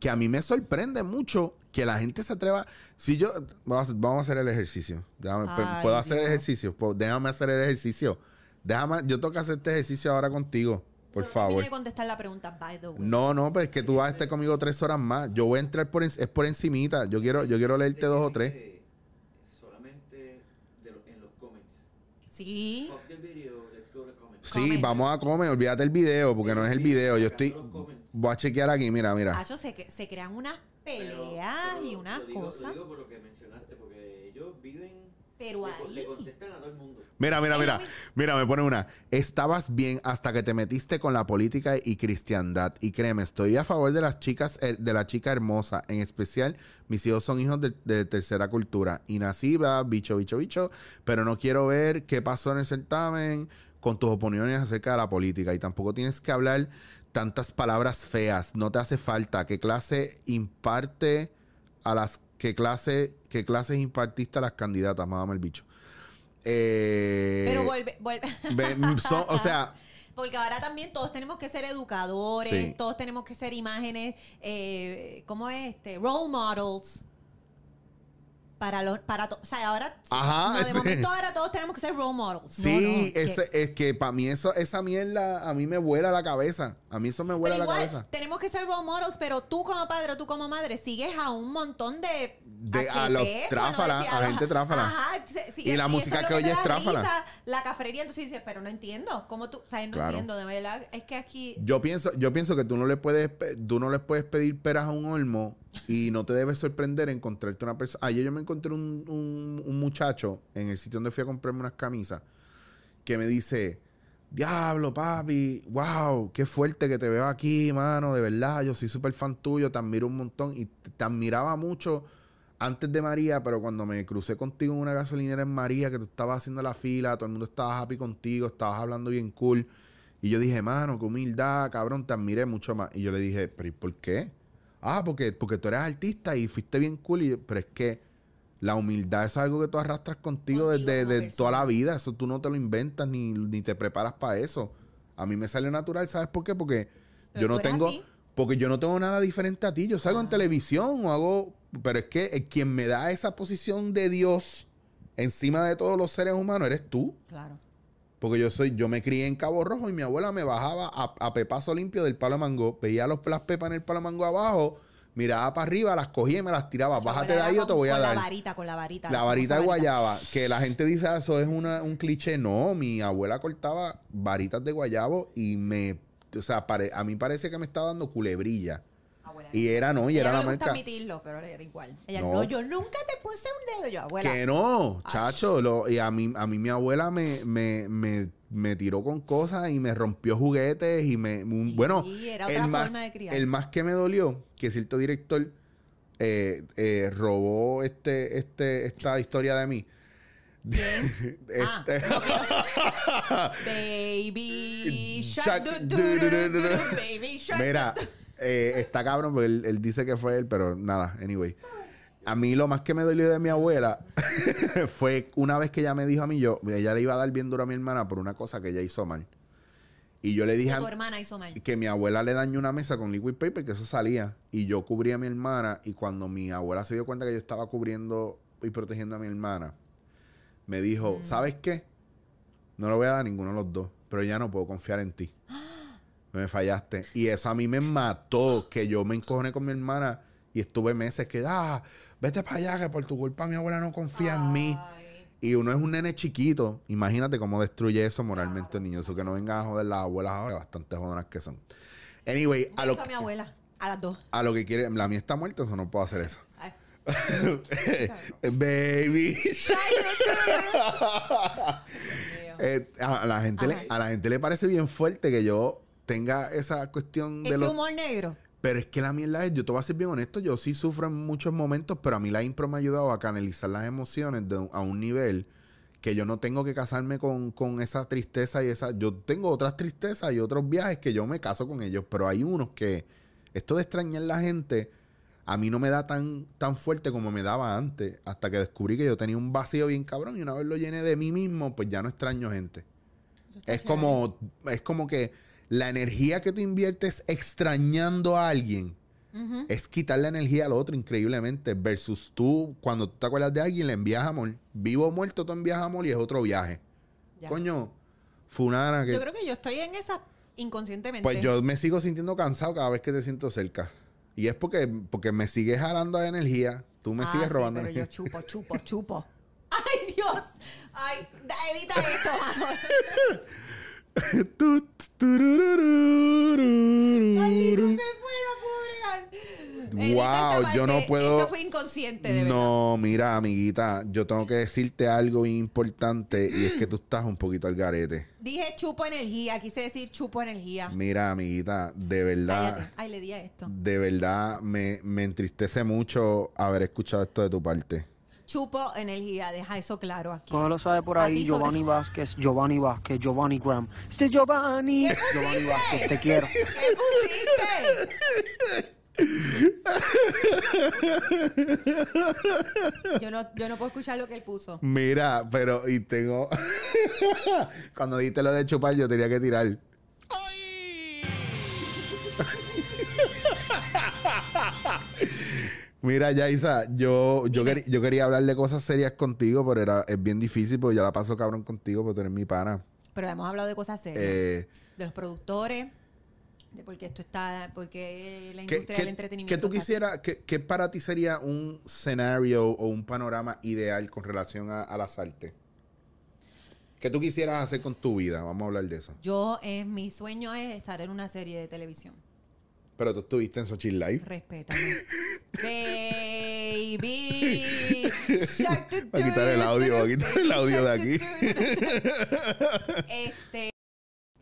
Speaker 1: Que a mí me sorprende mucho que la gente se atreva. Si yo. Vamos a, vamos a hacer el ejercicio. Déjame-
Speaker 3: Ay,
Speaker 1: ¿Puedo hacer el
Speaker 3: Dios.
Speaker 1: ejercicio? Pues déjame hacer el ejercicio. Déjame, yo tengo que hacer este ejercicio ahora contigo. Por
Speaker 3: No terminé
Speaker 1: favor.
Speaker 3: de contestar la pregunta, by the way.
Speaker 1: No, no, pues es que tú vas a estar conmigo tres horas más. Yo voy a entrar por, en- es por encimita. Yo quiero, yo quiero leerte dos o tres.
Speaker 4: Solamente de lo- en los comments.
Speaker 3: Sí.
Speaker 4: Fuck the video, let's go to comments.
Speaker 1: Sí,
Speaker 3: Comments.
Speaker 1: vamos a comer. Olvídate el video, porque no es el video. Yo estoy. Voy a chequear aquí, mira, mira.
Speaker 3: Hacho, se, cre- se crean unas
Speaker 4: Pero-
Speaker 3: peleas
Speaker 4: pero
Speaker 3: y unas cosas.
Speaker 4: Lo digo por lo que mencionaste, porque ellos viven.
Speaker 3: Pero
Speaker 4: le,
Speaker 3: ahí.
Speaker 4: contestan a todo el mundo.
Speaker 1: Mira, mira, mira.
Speaker 3: mi-
Speaker 1: Mira, me pone una. Estabas bien hasta que te metiste con la política y cristiandad. Y créeme, estoy a favor de las chicas, eh, de la chica hermosa. En especial, mis hijos son hijos de, de tercera cultura. Y nací, va, bicho, bicho, bicho. Pero no quiero ver qué pasó en el certamen con tus opiniones acerca de la política. Y tampoco tienes que hablar tantas palabras feas. No te hace falta. ¿Qué clase imparte a las... ¿Qué clase, qué clases impartiste a las candidatas? Mámame el bicho. Eh,
Speaker 3: Pero vuelve, vuelve.
Speaker 1: Ve- son- o sea, [laughs]
Speaker 3: Porque ahora también todos tenemos que ser educadores,
Speaker 1: Sí.
Speaker 3: todos tenemos que ser imágenes, eh, ¿cómo es este? Role models. Para los, para to- o sea, ahora,
Speaker 1: Ajá,
Speaker 3: no, de momento ahora todos tenemos que ser role models. No,
Speaker 1: sí,
Speaker 3: no, que-
Speaker 1: ese- es que para mí eso, esa mierda a mí me vuela la cabeza. A mí eso me vuela
Speaker 3: pero
Speaker 1: la cabeza.
Speaker 3: tenemos que ser role models, pero tú como padre o tú como madre sigues a un montón de...
Speaker 1: De- a
Speaker 3: HT,
Speaker 1: los
Speaker 3: no
Speaker 1: tráfala, a gente tráfala.
Speaker 3: Ajá, sí,
Speaker 1: Y la música
Speaker 3: es
Speaker 1: que oyes
Speaker 3: da
Speaker 1: tráfala.
Speaker 3: risa, La cafrería, entonces dices, pero no entiendo. ¿Cómo tú? O sea, no
Speaker 1: Claro.
Speaker 3: entiendo, de verdad. Es que aquí...
Speaker 1: Yo pienso, yo pienso que tú no le puedes, tú no le puedes pedir peras a un olmo y no te debes sorprender encontrarte una persona. Ayer yo me encontré un, un- muchacho en el sitio donde fui a comprarme unas camisas que me dice, diablo, papi, wow, qué fuerte que te veo aquí, mano, de verdad, yo soy súper fan tuyo, te admiro un montón y te, te admiraba mucho antes de María, pero cuando me crucé contigo en una gasolinera en María, que tú estabas haciendo la fila, todo el mundo estaba happy contigo, estabas hablando bien cool. Y yo dije, mano, qué humildad, cabrón, te admiré mucho más. Y yo le dije, ¿pero y por qué? Ah, porque, porque tú eres artista y fuiste bien cool. Y, pero es que la humildad es algo que tú arrastras contigo,
Speaker 3: Contigo
Speaker 1: desde toda la vida. Eso tú no te lo inventas ni, ni te preparas para eso. A mí me salió natural, ¿sabes por qué? Porque
Speaker 3: Pero
Speaker 1: yo no tengo...
Speaker 3: así.
Speaker 1: Porque yo no tengo nada diferente a ti. Yo salgo en
Speaker 3: Ah.
Speaker 1: televisión o hago... Pero es que eh, quien me da esa posición de Dios encima de todos los seres humanos eres tú.
Speaker 3: Claro.
Speaker 1: Porque yo soy, yo me crié en Cabo Rojo y mi abuela me bajaba a, a pepazo limpio del palo de mango. Veía los, las pepas en el palo de mango abajo, miraba para arriba, las cogía y me las tiraba. Bájate de ahí o te
Speaker 3: con-
Speaker 1: voy a
Speaker 3: con
Speaker 1: dar.
Speaker 3: la varita, con la varita.
Speaker 1: La varita de guayaba, que la gente dice, "Ah, eso es una, un cliché. No, mi abuela cortaba varitas de guayabo y me, o sea, pare- a mí parece que me estaba dando culebrilla. Y era no, y
Speaker 3: Ella
Speaker 1: era
Speaker 3: no
Speaker 1: la
Speaker 3: le gusta
Speaker 1: marca.
Speaker 3: admitirlo, pero era igual. Ella,
Speaker 1: No.
Speaker 3: no. yo nunca te puse un dedo. Yo, abuela.
Speaker 1: Que no, chacho. lo- y a mí, a mí mi abuela me, me, me, me tiró con cosas y me rompió juguetes y me... un-
Speaker 3: Sí,
Speaker 1: bueno,
Speaker 3: era
Speaker 1: el
Speaker 3: otra
Speaker 1: más,
Speaker 3: forma de criar.
Speaker 1: el más que me dolió, que cierto director eh, eh, robó este, este, esta historia de mí.
Speaker 3: ¿Quién? Ah,
Speaker 1: Este-
Speaker 3: Baby Shark. Baby Shark.
Speaker 1: Mira, eh, está cabrón porque él, él dice que fue él, pero nada, anyway. A mí lo más que me dolió de mi abuela [laughs] fue una vez que ella me dijo a mí, yo, ella le iba a dar bien duro a mi hermana por una cosa que ella hizo mal. Y yo le dije a
Speaker 3: tu hermana hizo mal.
Speaker 1: que mi abuela le dañó una mesa con liquid paper, que eso salía. Y yo cubría a mi hermana. Y cuando mi abuela se dio cuenta que yo estaba cubriendo y protegiendo a mi hermana, me dijo, ¿sabes qué? No le voy a dar a ninguno de los dos, pero ya no puedo confiar en ti. [gasps] [gasps] Me fallaste. Y eso a mí me mató, que yo me encojoné con mi hermana y estuve meses que, ah, vete para allá, que por tu culpa mi abuela no confía en mí. Y uno es un nene chiquito. Imagínate cómo destruye eso moralmente un niño. Eso que no vengan a joder las abuelas ahora, bastante jodonas que son. Anyway, a lo,
Speaker 3: hizo a mi abuela. A las dos.
Speaker 1: a lo que quiere. La mía está muerta, eso no puedo hacer eso. [laughs]
Speaker 3: Ay.
Speaker 1: Baby. [laughs] Eh, a, la gente le, a la gente le parece bien fuerte que yo tenga esa cuestión de
Speaker 3: Ese
Speaker 1: los...
Speaker 3: humor negro.
Speaker 1: Pero es que la mierda es, yo te voy a ser bien honesto, yo sí sufro en muchos momentos, pero a mí la impro me ha ayudado a canalizar las emociones de a un nivel que yo no tengo que casarme con, con esa tristeza y esa... Yo tengo otras tristezas y otros viajes que yo me caso con ellos, pero hay unos que esto de extrañar la gente a mí no me da tan, tan fuerte como me daba antes, hasta que descubrí que yo tenía un vacío bien cabrón y una vez lo llené de mí mismo, pues ya no extraño gente. Es como, es como que la energía que tú inviertes extrañando a alguien es quitar la energía al otro increíblemente. Versus tú, cuando tú te acuerdas de alguien, le envías amor. Vivo o muerto, tú envías amor y es otro viaje.
Speaker 3: Ya.
Speaker 1: Coño, Funara, que.
Speaker 3: Yo creo que yo estoy en esa inconscientemente.
Speaker 1: Pues yo me sigo sintiendo cansado cada vez que te siento cerca. Y es porque, porque me sigues jalando de energía. Tú me
Speaker 3: Ah,
Speaker 1: sigues
Speaker 3: sí,
Speaker 1: robando
Speaker 3: pero yo
Speaker 1: energía.
Speaker 3: chupo, [laughs] chupo, chupo. ¡Ay, Dios! ¡Ay, edita esto, vamos. [laughs]
Speaker 1: Tut, Wow, yo no
Speaker 3: parte.
Speaker 1: puedo-
Speaker 3: Esto fue inconsciente, de verdad.
Speaker 1: No, mira, amiguita, yo tengo que decirte algo importante y es que tú estás un poquito al garete.
Speaker 3: Dije chupo energía, quise decir chupo energía.
Speaker 1: Mira, amiguita, de verdad,
Speaker 3: Cállate. Ay, le di a esto.
Speaker 1: de verdad me, me entristece mucho haber escuchado esto de tu parte.
Speaker 3: Chupo energía, deja eso claro aquí.
Speaker 5: Cógelo sabe por ahí,
Speaker 3: sobre
Speaker 5: Giovanni
Speaker 3: todo.
Speaker 5: Vázquez, Giovanni Vázquez, Giovanni Graham. Este Giovanni, Giovanni Vázquez, te quiero.
Speaker 3: ¿Qué pusiste? yo, no, yo no puedo escuchar lo que él puso.
Speaker 1: Mira, pero y tengo [laughs] cuando dijiste lo de chupar yo tenía que tirar. Mira, Yaisa, yo, yo, quer- yo quería hablar de cosas serias contigo, pero era, es bien difícil porque ya la paso cabrón contigo porque tú eres mi pana.
Speaker 3: Pero hemos hablado de cosas serias.
Speaker 1: Eh,
Speaker 3: de los productores, de por qué esto está, por qué la
Speaker 1: ¿qué,
Speaker 3: industria del entretenimiento.
Speaker 1: qué tú quisieras, qué, qué para ti sería un escenario o un panorama ideal con relación a, a las artes? ¿Qué tú quisieras hacer con tu vida? Vamos a hablar de eso.
Speaker 3: Yo, eh, mi sueño es estar en una serie de televisión.
Speaker 1: Pero tú estuviste en Xochitl Live.
Speaker 3: Respétame. [laughs] Baby.
Speaker 1: Voy a quitar el audio, voy a quitar el audio de aquí.
Speaker 3: Este,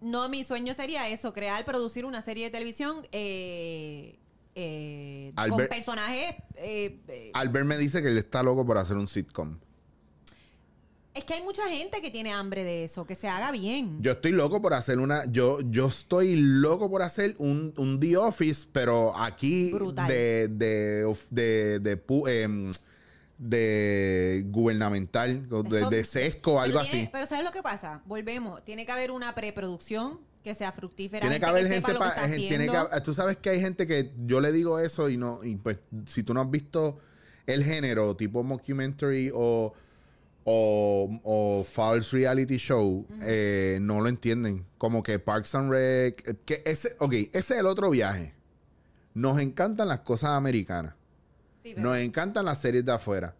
Speaker 3: no, mi sueño sería eso, crear, producir una serie de televisión eh, eh, con personajes. eh, eh,
Speaker 1: Albert me dice que él está loco por hacer un sitcom.
Speaker 3: Es que hay mucha gente que tiene hambre de eso, que se haga bien.
Speaker 1: Yo estoy loco por hacer una. Yo, yo estoy loco por hacer un, un The Office, pero aquí
Speaker 3: Brutal.
Speaker 1: de de em, de gubernamental, de, de sesco, algo
Speaker 3: pero tiene-
Speaker 1: así.
Speaker 3: Pero ¿sabes lo que pasa? Volvemos. Tiene que haber una preproducción que sea fructífera.
Speaker 1: Tiene que
Speaker 3: gente
Speaker 1: haber
Speaker 3: sepa
Speaker 1: gente
Speaker 3: que
Speaker 1: pa- tiene que
Speaker 3: haciendo.
Speaker 1: hab- tú sabes que hay gente que yo le digo eso y no y pues si tú no has visto el género tipo mockumentary o o, o false reality show eh, no lo entienden. Como que Parks and Rec que ese ok ese es el otro viaje. Nos encantan las cosas americanas.
Speaker 3: Sí,
Speaker 1: nos encantan las series de afuera.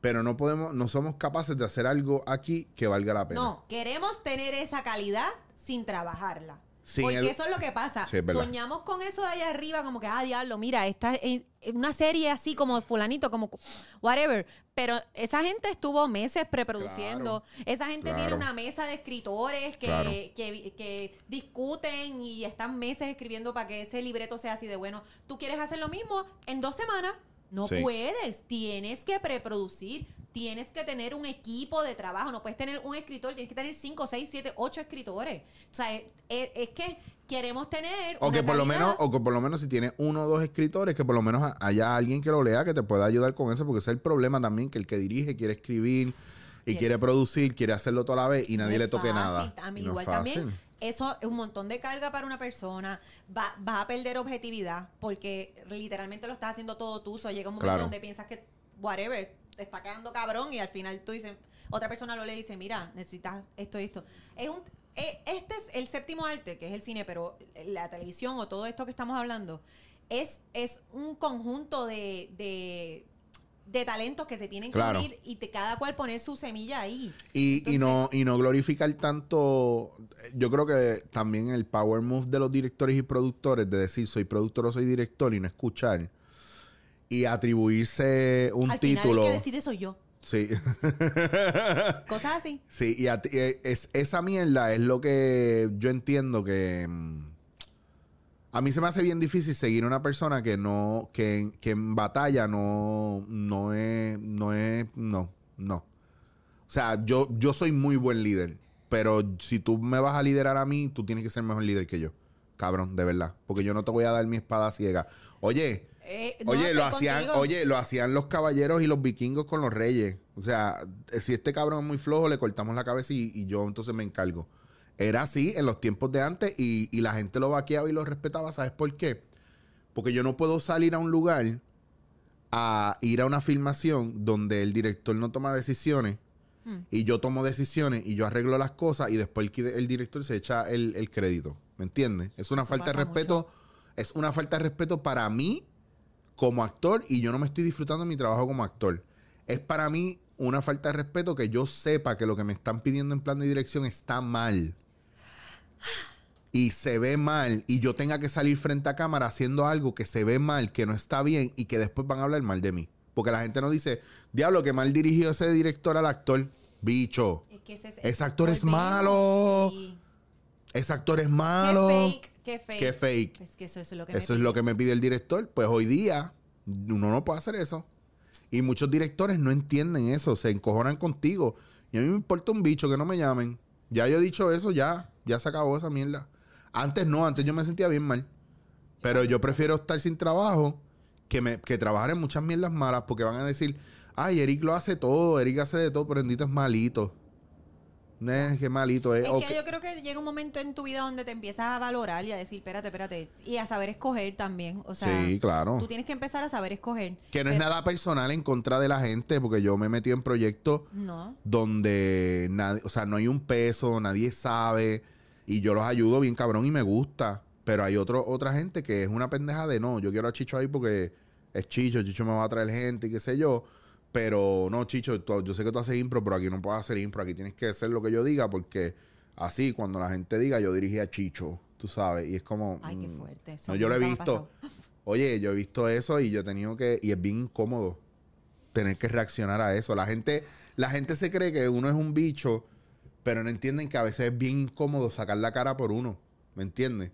Speaker 1: Pero no podemos no somos capaces de hacer algo aquí que valga la pena.
Speaker 3: No, queremos tener esa calidad sin trabajarla.
Speaker 1: Sin
Speaker 3: Porque
Speaker 1: el-
Speaker 3: eso es lo que pasa.
Speaker 1: Sí.
Speaker 3: Soñamos con eso de allá arriba, como que, ah, diablo, mira, esta es una serie así como fulanito, como whatever. Pero esa gente estuvo meses preproduciendo. Esa gente
Speaker 1: Claro.
Speaker 3: tiene una mesa de escritores que,
Speaker 1: Claro.
Speaker 3: que, que discuten y están meses escribiendo para que ese libreto sea así de bueno. Tú quieres hacer lo mismo en dos semanas. No
Speaker 1: Sí.
Speaker 3: puedes, tienes que preproducir, tienes que tener un equipo de trabajo, no puedes tener un escritor, tienes que tener cinco, seis, siete, ocho escritores. O sea, es, que queremos tener...
Speaker 1: O que por lo menos, o que por lo menos si tienes uno o dos escritores, que por lo menos ha- haya alguien que lo lea que te pueda ayudar con eso, porque ese es el problema también, que el que dirige quiere escribir y quiere producir, quiere hacerlo toda la vez y nadie le toque
Speaker 3: fácil,
Speaker 1: nada.
Speaker 3: a mí
Speaker 1: no
Speaker 3: igual
Speaker 1: es fácil.
Speaker 3: también. Eso es un montón de carga para una persona. Va, vas a perder objetividad porque literalmente lo estás haciendo todo tú. So, llega un momento
Speaker 1: Claro.
Speaker 3: donde piensas que, whatever, te está quedando cabrón y al final tú dices, otra persona lo le dice, mira, necesitas esto y esto. Es un, eh, este es el séptimo arte, que es el cine, pero la televisión o todo esto que estamos hablando es, es un conjunto de, de, de talentos que se tienen
Speaker 1: Claro.
Speaker 3: que unir y te- cada cual poner su semilla ahí.
Speaker 1: Y, y no, y no glorificar tanto. Yo creo que también el power move de los directores y productores de decir soy productor o soy director y no escuchar. Y atribuirse un
Speaker 3: al
Speaker 1: título.
Speaker 3: final el que decide soy yo.
Speaker 1: Sí. [laughs]
Speaker 3: Cosas así.
Speaker 1: Sí, y a eh, es, esa mierda es lo que yo entiendo que, mm, A mí se me hace bien difícil seguir a una persona que no, que, en- que en batalla no, no es, no es, no, no. O sea, yo, yo soy muy buen líder, pero si tú me vas a liderar a mí, tú tienes que ser mejor líder que yo. Cabrón, de verdad. Porque yo no te voy a dar mi espada ciega. Oye,
Speaker 3: Eh, no,
Speaker 1: Oye, lo hacían,
Speaker 3: contigo.
Speaker 1: oye, lo hacían los caballeros y los vikingos con los reyes. O sea, eh, si este cabrón es muy flojo, le cortamos la cabeza y, y yo entonces me encargo. Era así en los tiempos de antes y, y la gente lo vaqueaba y lo respetaba. ¿Sabes por qué? Porque yo no puedo salir a un lugar a ir a una filmación donde el director no toma decisiones
Speaker 3: Hmm.
Speaker 1: y yo tomo decisiones y yo arreglo las cosas y después el, director se echa el, el crédito. ¿Me entiendes? Es una
Speaker 3: Eso
Speaker 1: falta de respeto. Es una falta de respeto para mí como actor y yo no me estoy disfrutando de mi trabajo como actor. Es para mí una falta de respeto que yo sepa que lo que me están pidiendo en plan de dirección está mal. Y se ve mal y yo tenga que salir frente a cámara haciendo algo que se ve mal, que no está bien y que después van a hablar mal de mí. Porque la gente no dice, diablo, que mal dirigió ese director al actor. Bicho,
Speaker 3: Es que ese,
Speaker 1: Ese actor es malo.
Speaker 3: sí.
Speaker 1: ese actor es
Speaker 3: Qué
Speaker 1: malo.
Speaker 3: fake, qué fake.
Speaker 1: Qué fake.
Speaker 3: Es que eso es lo que
Speaker 1: Eso
Speaker 3: me
Speaker 1: es lo que me pide el director. Pues hoy día uno no puede hacer eso. Y muchos directores no entienden eso, se encojonan contigo. Y a mí me importa un bicho que no me llamen. Ya yo he dicho eso, ya, ya se acabó esa mierda. Antes no, antes yo me sentía bien mal. Pero yo prefiero estar sin trabajo que, me, que trabajar en muchas mierdas malas porque van a decir, ay, Eric lo hace todo, Eric hace de todo, pero Endito es malito. Eh, qué malito es.
Speaker 3: Es
Speaker 1: O
Speaker 3: que
Speaker 1: que-
Speaker 3: yo creo que llega un momento en tu vida donde te empiezas a valorar y a decir, espérate, espérate, y a saber escoger también. O sea,
Speaker 1: sí, claro.
Speaker 3: tú tienes que empezar a saber escoger.
Speaker 1: Que no es nada personal en contra de la gente, porque yo me he metido en proyectos
Speaker 3: No.
Speaker 1: donde nadie, o sea, no hay un peso, nadie sabe, y yo los ayudo bien cabrón y me gusta. Pero hay otro, otra gente que es una pendeja de no, yo quiero a Chicho ahí porque es Chicho, Chicho me va a traer gente y qué sé yo. Pero no, Chicho, tú- yo sé que tú haces impro, pero aquí no puedes hacer impro, aquí tienes que hacer lo que yo diga, porque así, cuando la gente diga, yo dirigí a Chicho, tú sabes, y es como...
Speaker 3: Ay, qué
Speaker 1: mm,
Speaker 3: fuerte. Eso
Speaker 1: No, yo lo he visto. Oye, yo he visto eso y yo he tenido que. Y es bien incómodo tener que reaccionar a eso. La gente, la gente se cree que uno es un bicho, pero no entienden que a veces es bien incómodo sacar la cara por uno. ¿Me entiendes?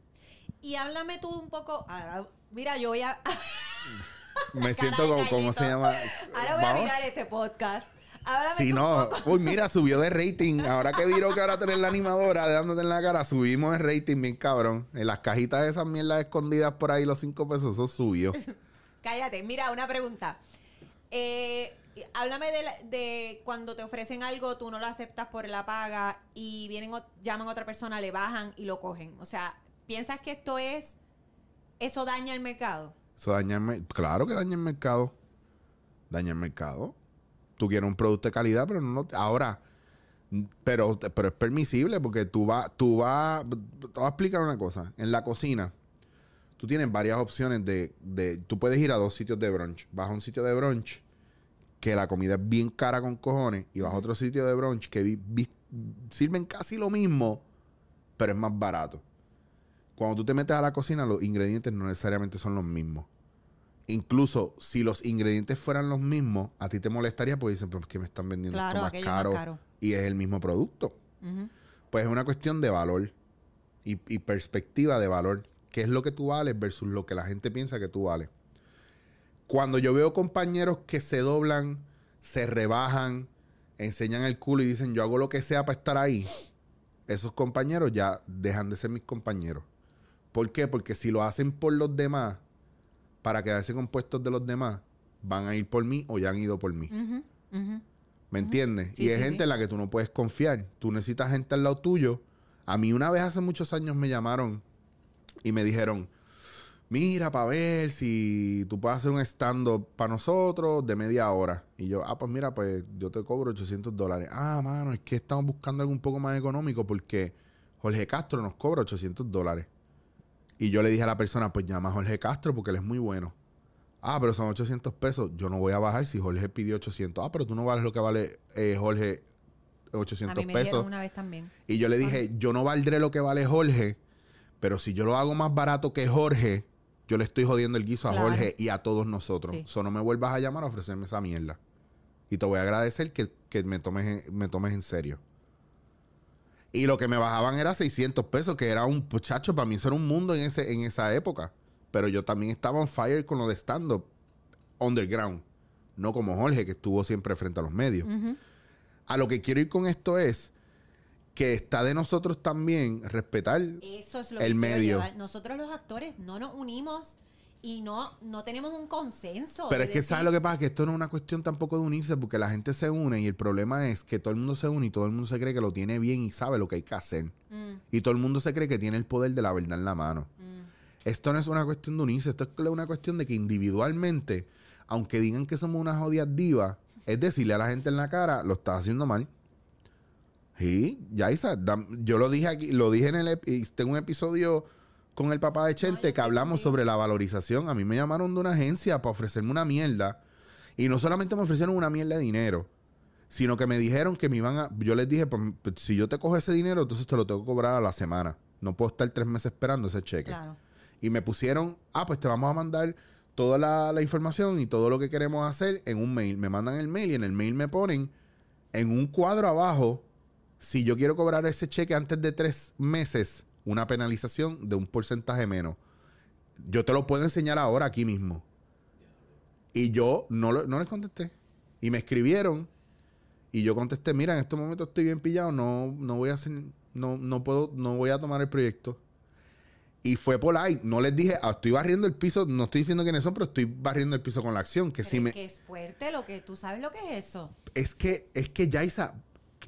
Speaker 3: Y háblame tú un poco. ahora, mira, yo voy a. [laughs]
Speaker 1: Me siento como, ¿cómo se llama?
Speaker 3: Ahora voy a
Speaker 1: Vamos.
Speaker 3: mirar este podcast. Háblame
Speaker 1: Si no, uy, mira, [laughs] subió de rating. Ahora que vieron que ahora tenés la animadora dándote en la cara, subimos el rating bien cabrón. En las cajitas de esas mierdas escondidas por ahí, los cinco pesos, eso subió. [laughs]
Speaker 3: Cállate. Mira, una pregunta. Eh, háblame de, la- de cuando te ofrecen algo, tú no lo aceptas por la paga y vienen, llaman a otra persona, le bajan y lo cogen. O sea, ¿piensas que esto es. Eso daña el mercado?
Speaker 1: Eso daña el Claro que daña el mercado. Daña el mercado. Tú quieres un producto de calidad, pero no lo- Ahora, pero, pero es permisible porque tú vas, tú vas. Te voy a explicar una cosa. En la cocina, tú tienes varias opciones de, de. Tú puedes ir a dos sitios de brunch. Vas a un sitio de brunch que la comida es bien cara con cojones y vas a otro sitio de brunch que vi- vi- sirven casi lo mismo, pero es más barato. Cuando tú te metes a la cocina, los ingredientes no necesariamente son los mismos. Incluso si los ingredientes fueran los mismos, a ti te molestaría porque dicen, ¿por qué me están vendiendo
Speaker 3: Claro,
Speaker 1: esto más caro? Y es el mismo producto. Pues es una cuestión de valor y, y perspectiva de valor. ¿Qué es lo que tú vales versus lo que la gente piensa que tú vales? Cuando yo veo compañeros que se doblan, se rebajan, enseñan el culo y dicen yo hago lo que sea para estar ahí, esos compañeros ya dejan de ser mis compañeros. ¿Por qué? Porque si lo hacen por los demás, para quedarse con puestos de los demás, van a ir por mí o ya han ido por mí. ¿Me entiendes?
Speaker 3: Sí,
Speaker 1: y es
Speaker 3: sí,
Speaker 1: gente
Speaker 3: sí.
Speaker 1: en la que tú no puedes confiar. Tú necesitas gente al lado tuyo. A mí una vez hace muchos años me llamaron y me dijeron, mira, para ver si tú puedes hacer un stand-up para nosotros de media hora. Y yo, ah, pues mira, pues yo te cobro 800 dólares. Ah, mano, es que estamos buscando algo un poco más económico porque Jorge Castro nos cobra 800 dólares. Y yo le dije a la persona, pues llama a Jorge Castro porque él es muy bueno. Ah, pero son 800 pesos. Yo no voy a bajar si Jorge pidió 800. Ah, pero tú no vales lo que vale eh, Jorge
Speaker 3: A
Speaker 1: 800
Speaker 3: mí me
Speaker 1: pesos.
Speaker 3: una vez también.
Speaker 1: Y yo le dije, yo no valdré lo que vale Jorge, pero si yo lo hago más barato que Jorge, yo le estoy jodiendo el guiso a
Speaker 3: Claro.
Speaker 1: Jorge y a todos nosotros.
Speaker 3: Sí.
Speaker 1: So no me vuelvas a llamar a ofrecerme esa mierda. Y te voy a agradecer que, que me, tomes, en- me tomes en serio. Y lo que me bajaban era 600 pesos, que era un muchacho, para mí eso era un mundo en, ese, en esa época. Pero yo también estaba on fire con lo de stand-up underground. No como Jorge, que estuvo siempre frente a los medios. A lo que quiero ir con esto es que está de nosotros también respetar
Speaker 3: Eso es lo
Speaker 1: el
Speaker 3: que
Speaker 1: medio.
Speaker 3: Nosotros los actores no nos unimos y no, no tenemos un consenso.
Speaker 1: Pero es que
Speaker 3: decir,
Speaker 1: ¿sabes lo que pasa? Que esto no es una cuestión tampoco de unirse, porque la gente se une y el problema es que todo el mundo se une y todo el mundo se cree que lo tiene bien y sabe lo que hay que hacer.
Speaker 3: Mm,
Speaker 1: Y todo el mundo se cree que tiene el poder de la verdad en la mano.
Speaker 3: mm.
Speaker 1: Esto no es una cuestión de unirse, esto es una cuestión de que individualmente, aunque digan que somos unas jodidas divas, es decirle a la gente en la cara, lo estás haciendo mal. Sí, ya Isa, yo lo dije aquí, lo dije en el, tengo un episodio con el papá de Chente que hablamos sobre la valorización. A mí me llamaron de una agencia para ofrecerme una mierda y no solamente me ofrecieron una mierda de dinero, sino que me dijeron que me iban a, yo les dije, pues, pues, si yo te cojo ese dinero, entonces te lo tengo que cobrar a la semana. No puedo estar tres meses esperando ese cheque.
Speaker 3: Claro.
Speaker 1: Y me pusieron, ah, pues te vamos a mandar toda la, la información y todo lo que queremos hacer en un mail. Me mandan el mail y en el mail me ponen en un cuadro abajo, si yo quiero cobrar ese cheque antes de tres meses, una penalización de un porcentaje menos. Yo te lo puedo enseñar ahora aquí mismo. Y yo no, lo- no les contesté. Y me escribieron y yo contesté, mira, en estos momentos estoy bien pillado, no, no voy a hacer, no, no puedo, no voy a tomar el proyecto. Y fue por ahí. No les dije, ah, estoy barriendo el piso, no estoy diciendo quiénes son, pero estoy barriendo el piso con la acción. Que si me.
Speaker 3: que es fuerte lo que tú sabes lo que es eso.
Speaker 1: Es que, es que Yaisa,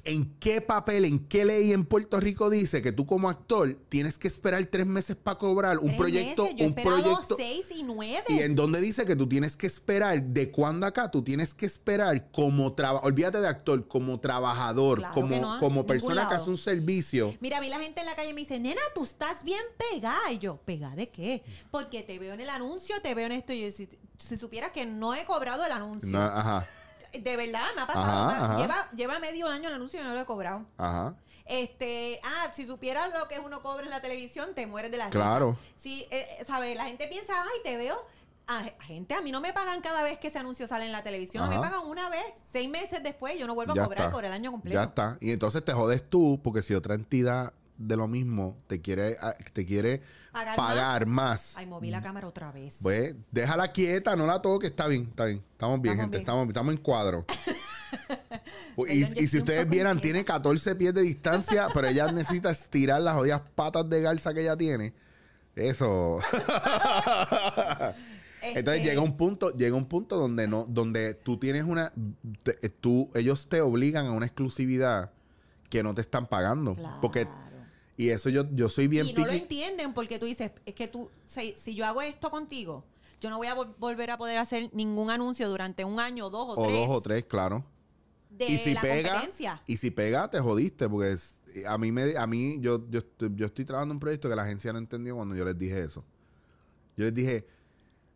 Speaker 1: ¿en qué papel, en qué ley en Puerto Rico dice que tú como actor tienes que esperar tres meses para cobrar un
Speaker 3: Tres
Speaker 1: proyecto,
Speaker 3: meses, yo he
Speaker 1: un proyecto?
Speaker 3: seis y nueve.
Speaker 1: Y en donde dice que tú tienes que esperar, de cuándo acá, tú tienes que esperar como trabajador, olvídate de actor, como trabajador,
Speaker 3: Claro
Speaker 1: como,
Speaker 3: que no,
Speaker 1: como persona que hace un servicio.
Speaker 3: Mira, a mí la gente en la calle me dice, nena, tú estás bien pegada. Y yo, ¿pegada de qué? Porque te veo en el anuncio, te veo en esto. Y yo, si, si supieras que no he cobrado el anuncio.
Speaker 1: No, ajá,
Speaker 3: De verdad, me ha pasado.
Speaker 1: Ajá,
Speaker 3: Me-
Speaker 1: ajá.
Speaker 3: Lleva, lleva medio año el anuncio y no lo he cobrado.
Speaker 1: ajá.
Speaker 3: Este, ah, si supieras lo que uno cobra en la televisión, te mueres de la risa.
Speaker 1: Claro.
Speaker 3: Sí, eh, ¿sabes? La gente piensa, ay, te veo. A gente, a mí no me pagan cada vez que ese anuncio sale en la televisión. A mí
Speaker 1: Ajá.
Speaker 3: me pagan una vez, seis meses después, yo no vuelvo
Speaker 1: Ya
Speaker 3: a cobrar
Speaker 1: está.
Speaker 3: por el año completo.
Speaker 1: Ya está. Y entonces te jodes tú, porque si otra entidad de lo mismo te quiere, ah, te quiere
Speaker 3: Pagar
Speaker 1: pagar, más,
Speaker 3: Ay, moví la cámara otra vez.
Speaker 1: pues déjala quieta, no la toques, está bien, está bien. Estamos bien,
Speaker 3: Estamos
Speaker 1: gente,
Speaker 3: bien.
Speaker 1: Estamos, estamos en cuadro. [laughs] Pues, y,
Speaker 3: Perdón,
Speaker 1: y si ustedes vieran, tiene 14 pies de distancia, pero ella necesita estirar las jodidas patas de garza que ella tiene. Eso. [laughs] Entonces
Speaker 3: Este,
Speaker 1: llega un punto, llega un punto donde no, donde tú tienes una, te- tú, ellos te obligan a una exclusividad que no te están pagando.
Speaker 3: Claro.
Speaker 1: Porque, y eso yo, yo soy bien
Speaker 3: y no lo entienden porque tú dices, es que tú, si, si yo hago esto contigo, yo no voy a vol- volver a poder hacer ningún anuncio durante un año, dos o,
Speaker 1: O
Speaker 3: tres.
Speaker 1: dos o tres, claro.
Speaker 3: De
Speaker 1: y si
Speaker 3: la
Speaker 1: pega, y si pega, te jodiste, porque es- a mí me, a mí, yo, yo, estoy- yo estoy trabajando en un proyecto que la agencia no entendió cuando yo les dije eso. Yo les dije,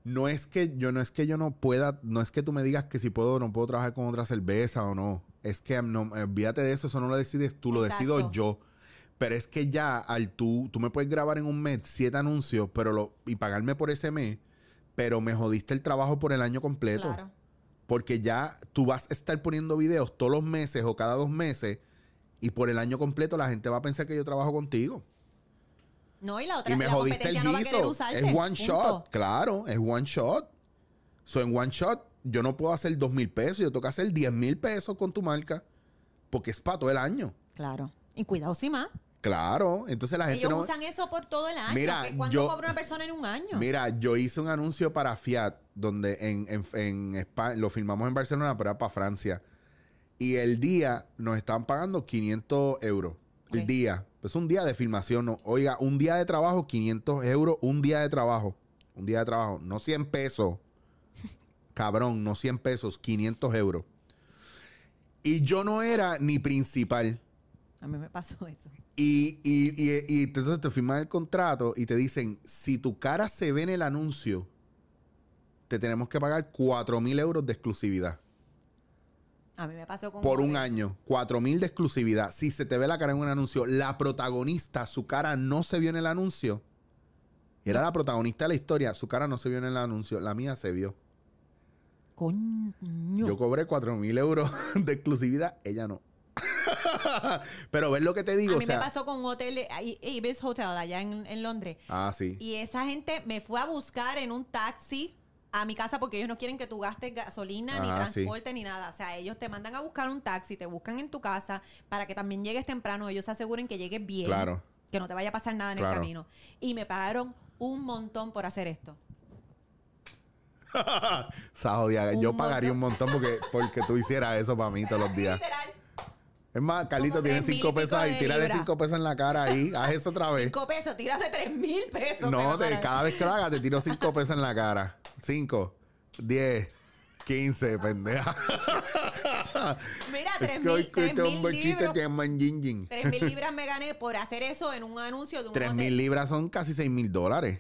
Speaker 1: no es que yo, no es que yo no pueda, no es que tú me digas que si puedo o no puedo trabajar con otra cerveza o no. Es que no, olvídate de eso, eso no lo decides tú, lo decido yo. Pero es que ya al tú, tú me puedes grabar en un mes siete anuncios, pero lo, y pagarme por ese mes, pero me jodiste el trabajo por el año completo.
Speaker 3: Claro.
Speaker 1: Porque ya tú vas a estar poniendo videos todos los meses o cada dos meses y por el año completo la gente va a pensar que yo trabajo contigo.
Speaker 3: No, y la otra
Speaker 1: y me
Speaker 3: la
Speaker 1: jodiste el
Speaker 3: no
Speaker 1: guiso.
Speaker 3: usarte.
Speaker 1: es one
Speaker 3: punto.
Speaker 1: shot, claro, es one shot. So, en one shot yo no puedo hacer dos mil pesos, yo tengo que hacer diez mil pesos con tu marca porque es para todo el año.
Speaker 3: Claro. Y cuidado, sí más.
Speaker 1: Claro, entonces la gente
Speaker 3: Ellos
Speaker 1: no...
Speaker 3: usan eso por todo el año.
Speaker 1: Mira,
Speaker 3: que ¿Cuánto
Speaker 1: yo-
Speaker 3: cobra una persona en un año?
Speaker 1: Mira, yo hice un anuncio para Fiat, donde en, en, en España, lo filmamos en Barcelona, pero era para Francia. Y el día nos estaban pagando 500 euros. El día. Es un día de filmación. no. Oiga, un día de trabajo, 500 euros, un día de trabajo. Un día de trabajo. No 100 pesos. [laughs] Cabrón, no 100 pesos, 500 euros. Y yo no era ni principal.
Speaker 3: A mí me pasó [laughs] eso.
Speaker 1: Y, y, y, y entonces te firman el contrato y te dicen, si tu cara se ve en el anuncio, te tenemos que pagar 4 mil euros de exclusividad.
Speaker 3: A mí me pasó con
Speaker 1: Por un
Speaker 3: Jorge.
Speaker 1: año. 4 mil de exclusividad. Si se te ve la cara en un anuncio, la protagonista, su cara no se vio en el anuncio. Era la protagonista de la historia. Su cara no se vio en el anuncio. La mía se vio.
Speaker 3: Coño.
Speaker 1: Yo cobré 4 mil euros [laughs] de exclusividad. Ella no. [laughs] Pero ves lo que te digo,
Speaker 3: a
Speaker 1: o
Speaker 3: mí
Speaker 1: sea.
Speaker 3: me pasó con un hotel, Ibis Hotel, allá en, en Londres.
Speaker 1: Ah, sí.
Speaker 3: Y esa gente me fue a buscar en un taxi a mi casa porque ellos no quieren que tú gastes gasolina, ni
Speaker 1: sí.
Speaker 3: transporte, ni nada. O sea, ellos te mandan a buscar un taxi, te buscan en tu casa para que también llegues temprano. Ellos se aseguren que llegues bien.
Speaker 1: Claro.
Speaker 3: Que no te vaya a pasar nada en
Speaker 1: Claro.
Speaker 3: el camino. Y me pagaron un montón por hacer esto. [laughs]
Speaker 1: Jodida. Yo pagaría un montón porque, porque tú hicieras eso para mí todos los [laughs] días.
Speaker 3: Literal.
Speaker 1: Es más, Carlito, tiene cinco pesos ahí. Tírale cinco pesos en la cara ahí. Haz eso otra vez.
Speaker 3: Cinco pesos, tírame tres mil pesos.
Speaker 1: No, te- cada vez que lo hagas te tiro cinco [laughs] pesos en la cara. Cinco, diez, quince, pendeja. [laughs]
Speaker 3: Mira,
Speaker 1: Es
Speaker 3: tres mil, libras.
Speaker 1: que es manjinjin.
Speaker 3: Tres mil libras me gané por hacer eso en un anuncio de un
Speaker 1: Tres
Speaker 3: hotel.
Speaker 1: mil libras son casi seis mil dólares.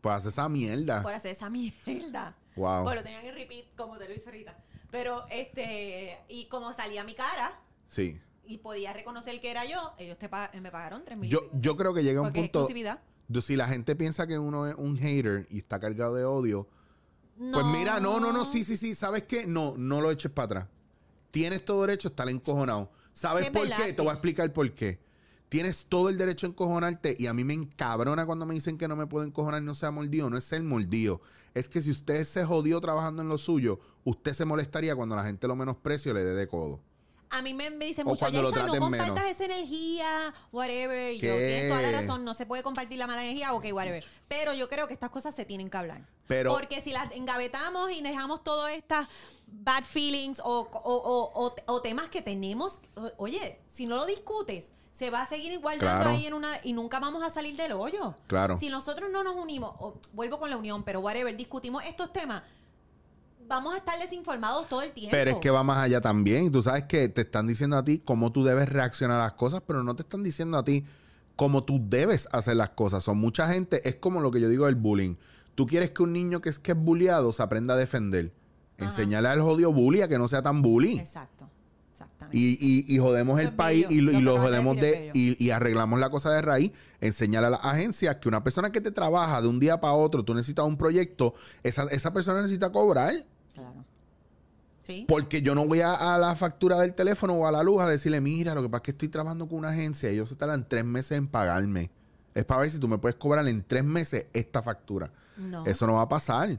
Speaker 1: Por hacer esa mierda.
Speaker 3: por hacer esa mierda.
Speaker 1: Wow.
Speaker 3: Bueno, lo tenían en repeat, como te lo hice ahorita. Pero, este, y como salía mi cara
Speaker 1: Sí.
Speaker 3: y podía reconocer que era yo, ellos te pa- me pagaron 3 mil.
Speaker 1: Yo, yo creo que llega un punto.
Speaker 3: exclusividad.
Speaker 1: de- Si la gente piensa que uno es un hater y está cargado de odio, pues mira, no, no, no, sí, sí, sí. ¿Sabes qué? No, no lo eches para atrás. Tienes todo derecho a estar encojonado. ¿Sabes
Speaker 3: Sí,
Speaker 1: por
Speaker 3: verdad,
Speaker 1: qué?
Speaker 3: sí.
Speaker 1: Te voy a explicar por qué. Tienes todo el derecho a encojonarte y a mí me encabrona cuando me dicen que no me puedo encojonar y no sea mordido. No es ser mordido. Es que si usted se jodió trabajando en lo suyo, usted se molestaría cuando la gente lo menosprecio y le dé de codo.
Speaker 3: A mí me, me dicen mucho,
Speaker 1: cuando lo
Speaker 3: "Yaiza, no compartas
Speaker 1: menos".
Speaker 3: esa energía, whatever. Y yo, tienes toda la razón, no se puede compartir la mala energía, ok, whatever. Pero yo creo que estas cosas se tienen que hablar.
Speaker 1: Pero-
Speaker 3: Porque si las engavetamos y dejamos todas estas bad feelings o, o- o- o- temas que tenemos, oye, si no lo discutes, se va a seguir igual dando
Speaker 1: Claro.
Speaker 3: ahí en una y nunca vamos a salir del hoyo.
Speaker 1: Claro.
Speaker 3: Si nosotros no nos unimos, vuelvo con la unión, pero whatever, discutimos estos temas, vamos a estar desinformados todo el tiempo.
Speaker 1: Pero es que va más allá también. Tú sabes que te están diciendo a ti cómo tú debes reaccionar a las cosas, pero no te están diciendo a ti cómo tú debes hacer las cosas. Son mucha gente, es como lo que yo digo del bullying. Tú quieres que un niño que es, que es bulliado se aprenda a defender. Enseñale al jodido bully a que no sea tan bully.
Speaker 3: Exacto, exactamente.
Speaker 1: Y, y- y jodemos
Speaker 3: Eso
Speaker 1: el país y, lo- y
Speaker 3: Lo
Speaker 1: jodemos de y, y arreglamos la cosa de raíz. Enseñar a las agencias que una persona que te trabaja de un día para otro, tú necesitas un proyecto, esa, esa persona necesita cobrar.
Speaker 3: Claro. Sí.
Speaker 1: Porque yo no voy a, a la factura del teléfono o a la luz a decirle, mira, lo que pasa es que estoy trabajando con una agencia y ellos se tardan tres meses en pagarme. Es para ver si tú me puedes cobrar en tres meses esta factura.
Speaker 3: No.
Speaker 1: Eso no va a pasar.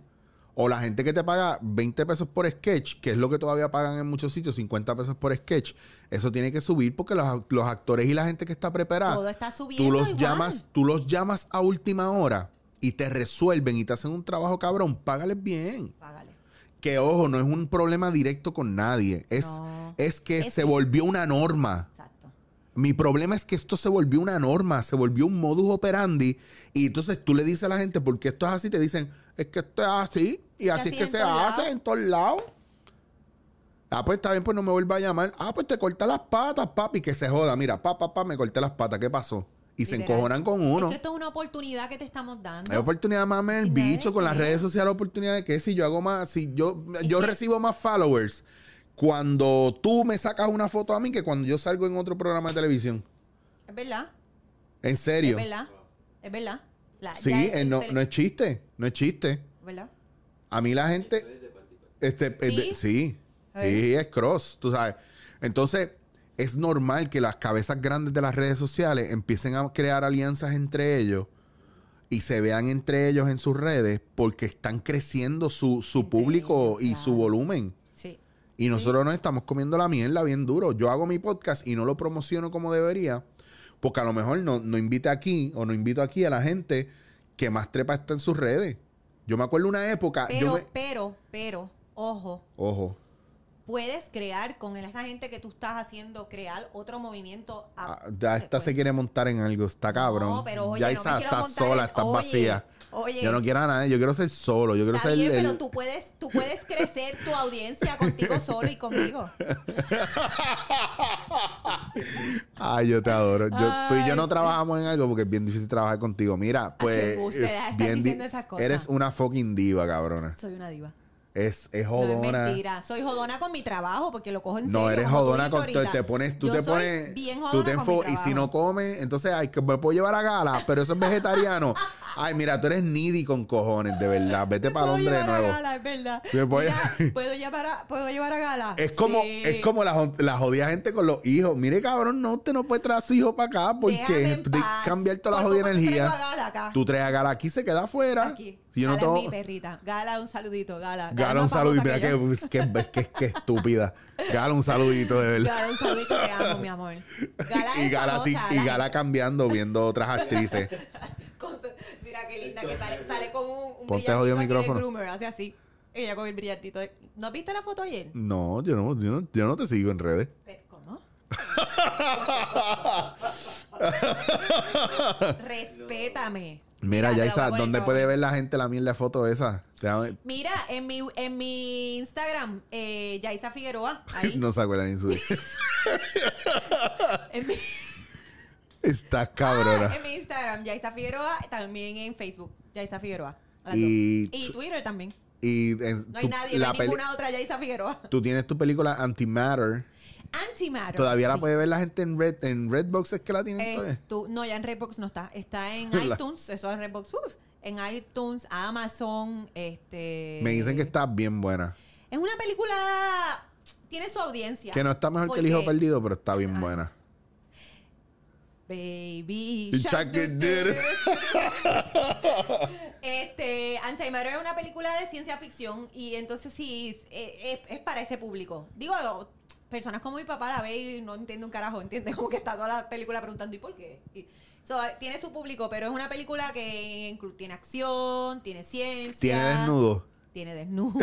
Speaker 1: O la gente que te paga 20 pesos por sketch, que es lo que todavía pagan en muchos sitios, 50 pesos por sketch, eso tiene que subir porque los, los actores y la gente que está preparada,
Speaker 3: Todo está subiendo
Speaker 1: tú los
Speaker 3: igual.
Speaker 1: llamas, tú los llamas a última hora y te resuelven y te hacen un trabajo cabrón, págales bien.
Speaker 3: Págale.
Speaker 1: Que ojo, no es un problema directo con nadie. Es,
Speaker 3: No.
Speaker 1: es que
Speaker 3: Es
Speaker 1: se
Speaker 3: que-
Speaker 1: volvió una norma.
Speaker 3: Exacto.
Speaker 1: Mi problema es que esto se volvió una norma, se volvió un modus operandi. Y entonces tú le dices a la gente, porque esto es así, te dicen, es que esto es así. Y así
Speaker 3: así
Speaker 1: es que se hace en todos lados. Ah, pues está bien, pues no me vuelva a llamar. Ah, pues te corta las patas, papi, que se joda. Mira, pa, pa, pa, me corté las patas. ¿Qué pasó? Y se encojonan con
Speaker 3: Es
Speaker 1: uno.
Speaker 3: que esto es una oportunidad que te estamos dando.
Speaker 1: Hay oportunidad más en el bicho con las redes sociales, oportunidad de que si yo hago más, si yo, yo recibo más followers cuando tú me sacas una foto a mí que cuando yo salgo en otro programa de televisión.
Speaker 3: Es verdad.
Speaker 1: En serio.
Speaker 3: Es verdad. Es verdad. La-
Speaker 1: Sí,
Speaker 3: ya
Speaker 1: eh, no, no es chiste, no es chiste.
Speaker 3: ¿Verdad?
Speaker 1: A mí la gente, este, es de-
Speaker 3: ¿Sí? ¿Eh?
Speaker 1: sí, es cross, tú sabes. Entonces, es normal que las cabezas grandes de las redes sociales empiecen a crear alianzas entre ellos y se vean entre ellos en sus redes porque están creciendo su, su público y su volumen.
Speaker 3: Sí.
Speaker 1: Y nosotros nos estamos comiendo la mierda bien duro. Yo hago mi podcast y no lo promociono como debería, porque a lo mejor no, no invite aquí o no invito aquí a la gente que más trepa está en sus redes. Yo me acuerdo una época,
Speaker 3: Pero,
Speaker 1: yo me...
Speaker 3: pero, pero, ojo,
Speaker 1: Ojo,
Speaker 3: puedes crear con esa gente que tú estás haciendo, crear otro movimiento. a-
Speaker 1: ah, ya esta se quiere montar en algo, está cabrón.
Speaker 3: No, pero oye,
Speaker 1: ya
Speaker 3: no
Speaker 1: esa está sola,
Speaker 3: en-
Speaker 1: está
Speaker 3: oye,
Speaker 1: vacía.
Speaker 3: oye.
Speaker 1: Yo no quiero a nadie, yo quiero ser solo, yo quiero ser
Speaker 3: bien,
Speaker 1: el-
Speaker 3: pero tú puedes, tú puedes crecer tu audiencia contigo solo y conmigo. [laughs]
Speaker 1: Ay, yo te adoro. Yo, tú y yo no trabajamos en algo porque es bien difícil trabajar contigo. Mira, pues. es bien di-
Speaker 3: diciendo esas cosas.
Speaker 1: Eres una fucking diva, cabrona.
Speaker 3: Soy una diva.
Speaker 1: Es, es
Speaker 3: No es
Speaker 1: jodona.
Speaker 3: mentira. Soy jodona con mi trabajo porque lo cojo en serio.
Speaker 1: No, eres
Speaker 3: tú
Speaker 1: jodona con te, te pones, tú
Speaker 3: Yo
Speaker 1: te
Speaker 3: soy
Speaker 1: pones,
Speaker 3: bien
Speaker 1: tú
Speaker 3: jodona
Speaker 1: te
Speaker 3: con mi
Speaker 1: enfo- y si no comes, entonces ay que me puedo llevar a gala, pero eso es vegetariano. Ay, mira, tú eres needy con cojones, de verdad. Vete para
Speaker 3: Puedo
Speaker 1: Londres de
Speaker 3: llevar a. Gala, es verdad.
Speaker 1: Me a-
Speaker 3: Mira, [laughs] ¿puedo, llevar a, ¿Puedo llevar a Gala?
Speaker 1: Es como,
Speaker 3: Sí.
Speaker 1: es como la, jo- la jodida gente con los hijos. Mire, cabrón, no, usted no puede traer a su hijo para acá porque
Speaker 3: Déjame en
Speaker 1: de
Speaker 3: paz.
Speaker 1: cambiar toda la
Speaker 3: Por
Speaker 1: jodida
Speaker 3: poco te traigo a. Gala acá.
Speaker 1: Tú traes a Gala aquí, se queda afuera.
Speaker 3: Aquí.
Speaker 1: Si yo no
Speaker 3: Gala es mi perrita. Gala, un saludito. Gala.
Speaker 1: Gala, un
Speaker 3: famosa
Speaker 1: Mira
Speaker 3: que yo.
Speaker 1: que, que, que, que estúpida. Gala, un saludito de verdad.
Speaker 3: Gala, un saludito. Te amo, mi amor. Gala
Speaker 1: Y Gala, sí, y
Speaker 3: la
Speaker 1: Gala cambiando, viendo otras actrices.
Speaker 3: Mira qué linda que sale, sale con un, un
Speaker 1: Ponte
Speaker 3: aquí de
Speaker 1: micrófono.
Speaker 3: groomer, hace así. Ella con el brillantito. de- ¿No viste la foto ayer?
Speaker 1: No, yo no, yo no, yo no te sigo en redes.
Speaker 3: Pero, ¿Cómo? [laughs] Respétame.
Speaker 1: Mira,
Speaker 3: te la voy a
Speaker 1: Yaisa,
Speaker 3: poner
Speaker 1: ¿dónde puede ver la gente la mierda de foto esa? [laughs]
Speaker 3: Mira, en mi, en mi Instagram, eh, Yaisa Figueroa, ahí. [laughs]
Speaker 1: No se acuerdan ni su [laughs]
Speaker 3: en, mi,
Speaker 1: Estás
Speaker 3: Ah,
Speaker 1: cabrona.
Speaker 3: en mi Instagram, Yaisa Figueroa, también en Facebook, Yaisa Figueroa.
Speaker 1: Y-
Speaker 3: y Twitter también.
Speaker 1: Y en
Speaker 3: No hay
Speaker 1: tu-
Speaker 3: nadie,
Speaker 1: la
Speaker 3: no hay ninguna otra Yaisa Figueroa.
Speaker 1: tú tienes tu película Antimatter.
Speaker 3: Antimatter.
Speaker 1: Todavía la puede ver la gente en Red en Redbox es que la tienen
Speaker 3: Eh,
Speaker 1: todavía.
Speaker 3: tú- no, ya en Redbox no está. Está en [laughs]
Speaker 1: La-
Speaker 3: iTunes, eso es Redbox. uf, en iTunes, Amazon, este...
Speaker 1: Me dicen que está bien buena.
Speaker 3: Es una película... Tiene su audiencia.
Speaker 1: Que no está mejor que el hijo perdido, pero está bien
Speaker 3: Ah.
Speaker 1: buena.
Speaker 3: Baby Shark. [laughs] Este, Antimatter es una película de ciencia ficción y entonces sí, es, es- es para ese público. Digo, personas como mi papá la ve y no entiende un carajo, entiende [laughs] como que está toda la película preguntando ¿y por qué? Y- so, tiene su público, pero es una película que tiene acción, tiene ciencia.
Speaker 1: Tiene desnudo.
Speaker 3: Tiene desnudo. [laughs]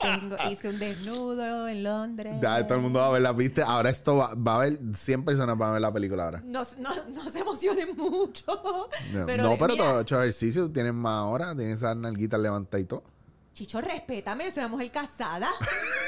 Speaker 3: Tengo, hice un desnudo en Londres.
Speaker 1: Ya, todo el mundo va a ver la viste. Ahora esto va, va a haber 100 personas van a ver la película ahora.
Speaker 3: No, no, no se emocionen mucho.
Speaker 1: No,
Speaker 3: Pero,
Speaker 1: no, pero
Speaker 3: mira,
Speaker 1: todo hecho ejercicio, tienes más horas, tienes esas nalguitas levantadas y todo.
Speaker 3: Chicho, respétame, soy una mujer casada.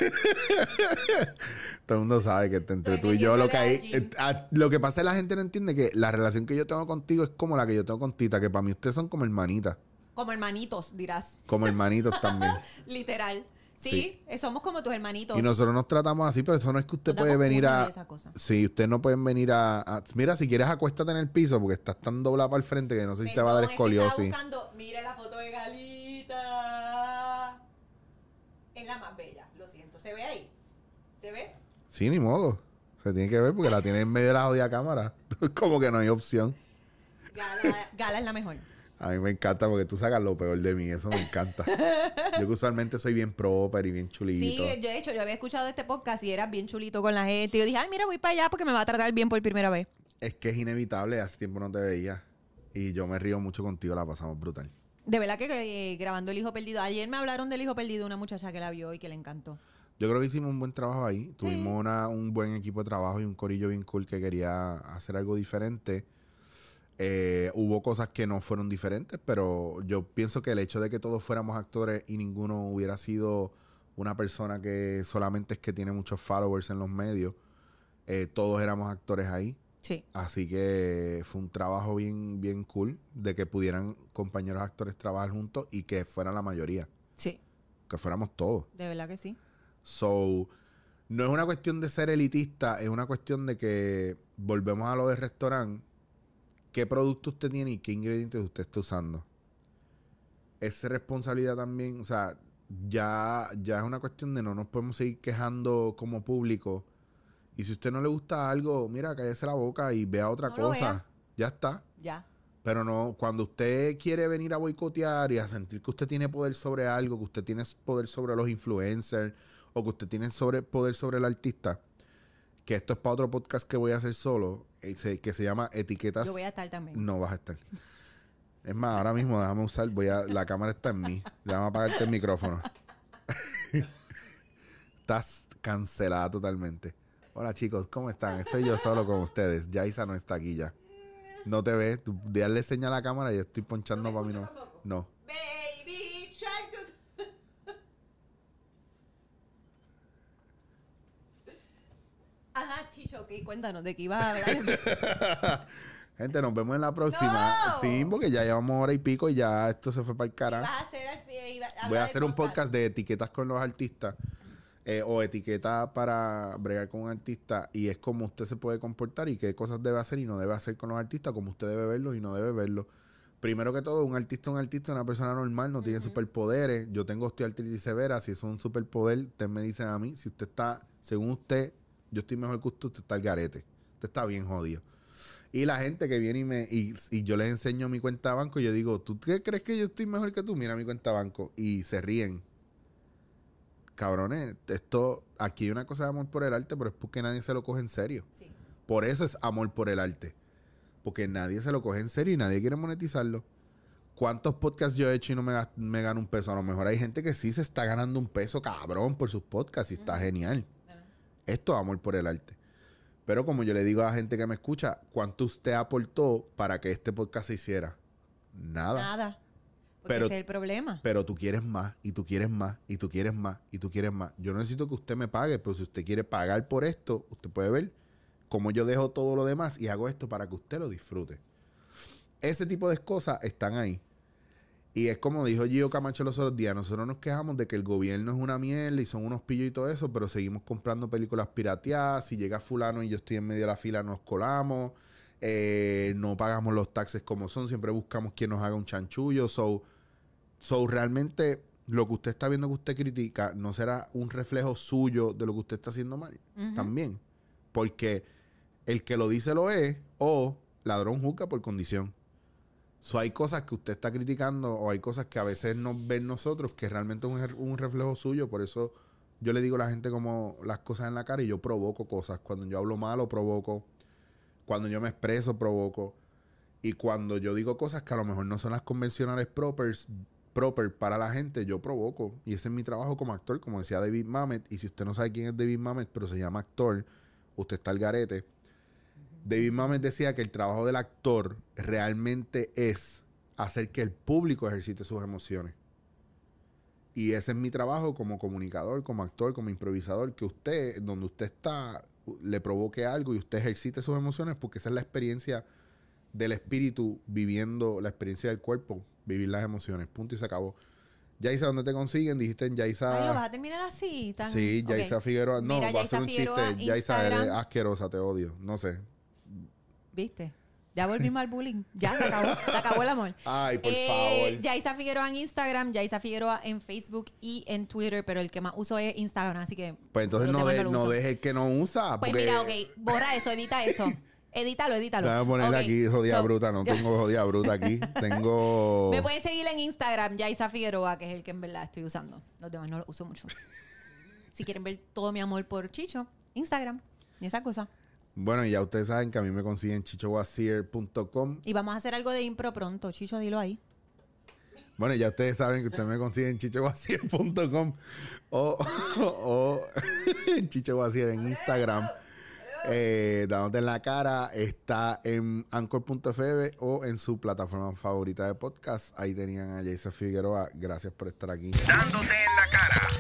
Speaker 3: [laughs]
Speaker 1: Todo el mundo sabe que entre tú y yo lo que hay. eh, lo que pasa es que la gente no entiende que la relación que yo tengo contigo es como la que yo tengo con Tita, que para mí ustedes son como hermanitas.
Speaker 3: Como hermanitos, dirás.
Speaker 1: Como hermanitos también. [laughs]
Speaker 3: Literal. Sí,
Speaker 1: Sí.
Speaker 3: somos como tus hermanitos.
Speaker 1: Y nosotros nos tratamos así, pero eso no es que usted puede venir a. Sí, usted no pueden venir a, a- Mira, si quieres acuéstate en el piso porque estás tan doblada para el frente que no sé si te va a dar
Speaker 3: Perdón, es que
Speaker 1: escoliosis.
Speaker 3: mire la foto de Galita. Es la más bella, lo siento. ¿Se ve ahí? ¿Se ve?
Speaker 1: Sí, ni modo. Se tiene que ver porque la tiene en medio de la jodida cámara. [laughs] como que no hay opción.
Speaker 3: Gala, Gala es la mejor.
Speaker 1: A mí me encanta porque tú sacas lo peor de mí, eso me encanta. Yo que usualmente soy bien proper y bien chulito.
Speaker 3: Sí, yo de hecho, yo había escuchado este podcast y eras bien chulito con la gente. Y yo dije, ay, mira, voy para allá porque me va a tratar bien por primera vez.
Speaker 1: Es que es inevitable, hace tiempo no te veía. Y yo me río mucho contigo, la pasamos brutal.
Speaker 3: De verdad que eh, grabando El Hijo Perdido. Ayer me hablaron del Hijo Perdido, una muchacha que la vio y que le encantó.
Speaker 1: Yo creo que hicimos un buen trabajo ahí. Tuvimos una- un buen equipo de trabajo y un corillo bien cool que quería hacer algo diferente. Eh, hubo cosas que no fueron diferentes, pero yo pienso que el hecho de que todos fuéramos actores y ninguno hubiera sido una persona que solamente es que tiene muchos followers en los medios, eh, todos éramos actores ahí.
Speaker 3: Sí.
Speaker 1: Así que fue un trabajo bien, bien cool de que pudieran compañeros actores trabajar juntos y que fueran la mayoría,
Speaker 3: Sí,
Speaker 1: que fuéramos todos.
Speaker 3: de verdad que sí.
Speaker 1: So, no es una cuestión de ser elitista, es una cuestión de que volvemos a lo del restaurante. ¿Qué producto usted tiene y qué ingredientes usted está usando? Es responsabilidad también, o sea, ya, ya es una cuestión de no nos podemos seguir quejando como público. Y si a usted no le gusta algo, mira, cállese la boca y vea otra
Speaker 3: No
Speaker 1: cosa. Ya está.
Speaker 3: Ya.
Speaker 1: Pero no, cuando usted quiere venir a boicotear y a sentir que usted tiene poder sobre algo, que usted tiene poder sobre los influencers o que usted tiene sobre, poder sobre el artista, que esto es para otro podcast que voy a hacer solo, eh, que se llama Etiquetas.
Speaker 3: Yo voy a estar también.
Speaker 1: No vas a estar. Es más, ahora mismo déjame usar, voy a, la cámara está en mí. Déjame apagarte el micrófono. [laughs] Estás cancelada totalmente. Hola chicos, ¿cómo están? Estoy yo solo con ustedes. Yaisa no está aquí ya. No te ves. Tú darle señal a la cámara y estoy ponchando para mí no. No.
Speaker 3: Baby Shark. Doo- [laughs] Ajá, Chicho, ok, cuéntanos de qué ibas a hablar. [laughs]
Speaker 1: Gente, nos vemos en la próxima.
Speaker 3: No.
Speaker 1: Sí, porque ya llevamos hora y pico y ya esto se fue para el carajo.
Speaker 3: a hacer al fi- iba-
Speaker 1: Voy a hacer un podcast de etiquetas con los artistas. Eh, o etiqueta para bregar con un artista y es como usted se puede comportar y qué cosas debe hacer y no debe hacer con los artistas, como usted debe verlos y no debe verlos. Primero que todo, un artista es un artista, una persona normal, no tiene superpoderes. Yo tengo osteoartritis severa, si es un superpoder, usted me dice a mí, si usted está, según usted, yo estoy mejor que usted, usted está al garete. Usted está bien jodido. Y la gente que viene y me y, y yo les enseño mi cuenta de banco, yo digo, ¿tú qué crees que yo estoy mejor que tú? Mira mi cuenta de banco. Y se ríen. Cabrones, esto, aquí hay una cosa de amor por el arte, pero es porque nadie se lo coge en serio.
Speaker 3: Sí.
Speaker 1: Por eso es amor por el arte. Porque nadie se lo coge en serio y nadie quiere monetizarlo. ¿Cuántos podcasts yo he hecho y no me, gano un peso? A lo mejor hay gente que sí se está ganando un peso cabrón por sus podcasts y está genial. Esto es amor por el arte. Pero como yo le digo a la gente que me escucha, ¿cuánto usted aportó para que este podcast se hiciera? Nada.
Speaker 3: Nada. Porque
Speaker 1: Pero-
Speaker 3: ese es el problema.
Speaker 1: Pero tú quieres más, y tú quieres más, y tú quieres más, y tú quieres más. Yo no necesito que usted me pague, pero si usted quiere pagar por esto, usted puede ver cómo yo dejo todo lo demás y hago esto para que usted lo disfrute. Ese tipo de cosas están ahí. Y es como dijo Gio Camacho los otros días, nosotros nos quejamos de que el gobierno es una mierda y son unos pillos y todo eso, pero seguimos comprando películas pirateadas. Si llega fulano y yo estoy en medio de la fila, nos colamos. Eh, no pagamos los taxes como son, siempre buscamos quien nos haga un chanchullo. So, So, realmente lo que usted está viendo que usted critica no será un reflejo suyo de lo que usted está haciendo mal. También. Porque el que lo dice lo es o ladrón juzga por condición. So, hay cosas que usted está criticando o hay cosas que a veces nos ven nosotros que realmente es un, un reflejo suyo. Por eso yo le digo a la gente como las cosas en la cara y yo provoco cosas. Cuando yo hablo malo, provoco. Cuando yo me expreso, provoco. Y cuando yo digo cosas que a lo mejor no son las convencionales propers, proper para la gente, yo provoco. Y ese es mi trabajo como actor, como decía David Mamet. Y si usted no sabe quién es David Mamet, pero se llama actor, usted está al garete. David Mamet decía que el trabajo del actor realmente es hacer que el público ejercite sus emociones. Y ese es mi trabajo como comunicador, como actor, como improvisador, que usted, donde usted está, le provoque algo y usted ejercite sus emociones, porque esa es la experiencia del espíritu viviendo la experiencia del cuerpo, vivir las emociones. Punto y se acabó. Yaisa, ¿dónde te consiguen? Dijiste en
Speaker 3: Ay, ¿lo vas
Speaker 1: Yaisa.
Speaker 3: a terminar así? Tan...
Speaker 1: Sí. Yaisa Figueroa. No,
Speaker 3: Mira,
Speaker 1: va a ser
Speaker 3: Yaisa
Speaker 1: un
Speaker 3: Figueroa,
Speaker 1: chiste. Yaisa, eres asquerosa, te odio. No sé.
Speaker 3: ¿Viste? Ya volvimos al bullying. Ya se acabó. Se acabó el amor. [laughs]
Speaker 1: Ay, por
Speaker 3: Eh,
Speaker 1: favor.
Speaker 3: Yaisa Figueroa en Instagram, Yaisa Figueroa en Facebook y en Twitter, pero el que más uso es Instagram, así que.
Speaker 1: Pues entonces no, de- no
Speaker 3: uso.
Speaker 1: deje el que no usa.
Speaker 3: Pues
Speaker 1: porque
Speaker 3: mira, ok, borra eso, edita eso. [laughs] Edítalo, edítalo.
Speaker 1: Déjame poner
Speaker 3: Ok,
Speaker 1: aquí jodida
Speaker 3: so,
Speaker 1: bruta. No tengo jodida bruta aquí. [laughs] Tengo.
Speaker 3: Me pueden seguir en Instagram, Yaisa Figueroa, que es el que en verdad estoy usando. Los demás no los uso mucho. [laughs] si quieren ver todo mi amor por Chicho, Instagram y esa cosa.
Speaker 1: Bueno, ya ustedes saben que a mí me consiguen chichowasier.com.
Speaker 3: Y vamos a hacer algo de impro pronto. Chicho, dilo ahí.
Speaker 1: Bueno, ya ustedes saben que ustedes me consiguen chichowasier.com [laughs] o, o chichowasier en Instagram. Eh, dándote en la cara, está en anchor.fm o en su plataforma favorita de podcast. Ahí tenían a Jason Figueroa. Gracias por estar aquí.
Speaker 2: Dándote en la cara.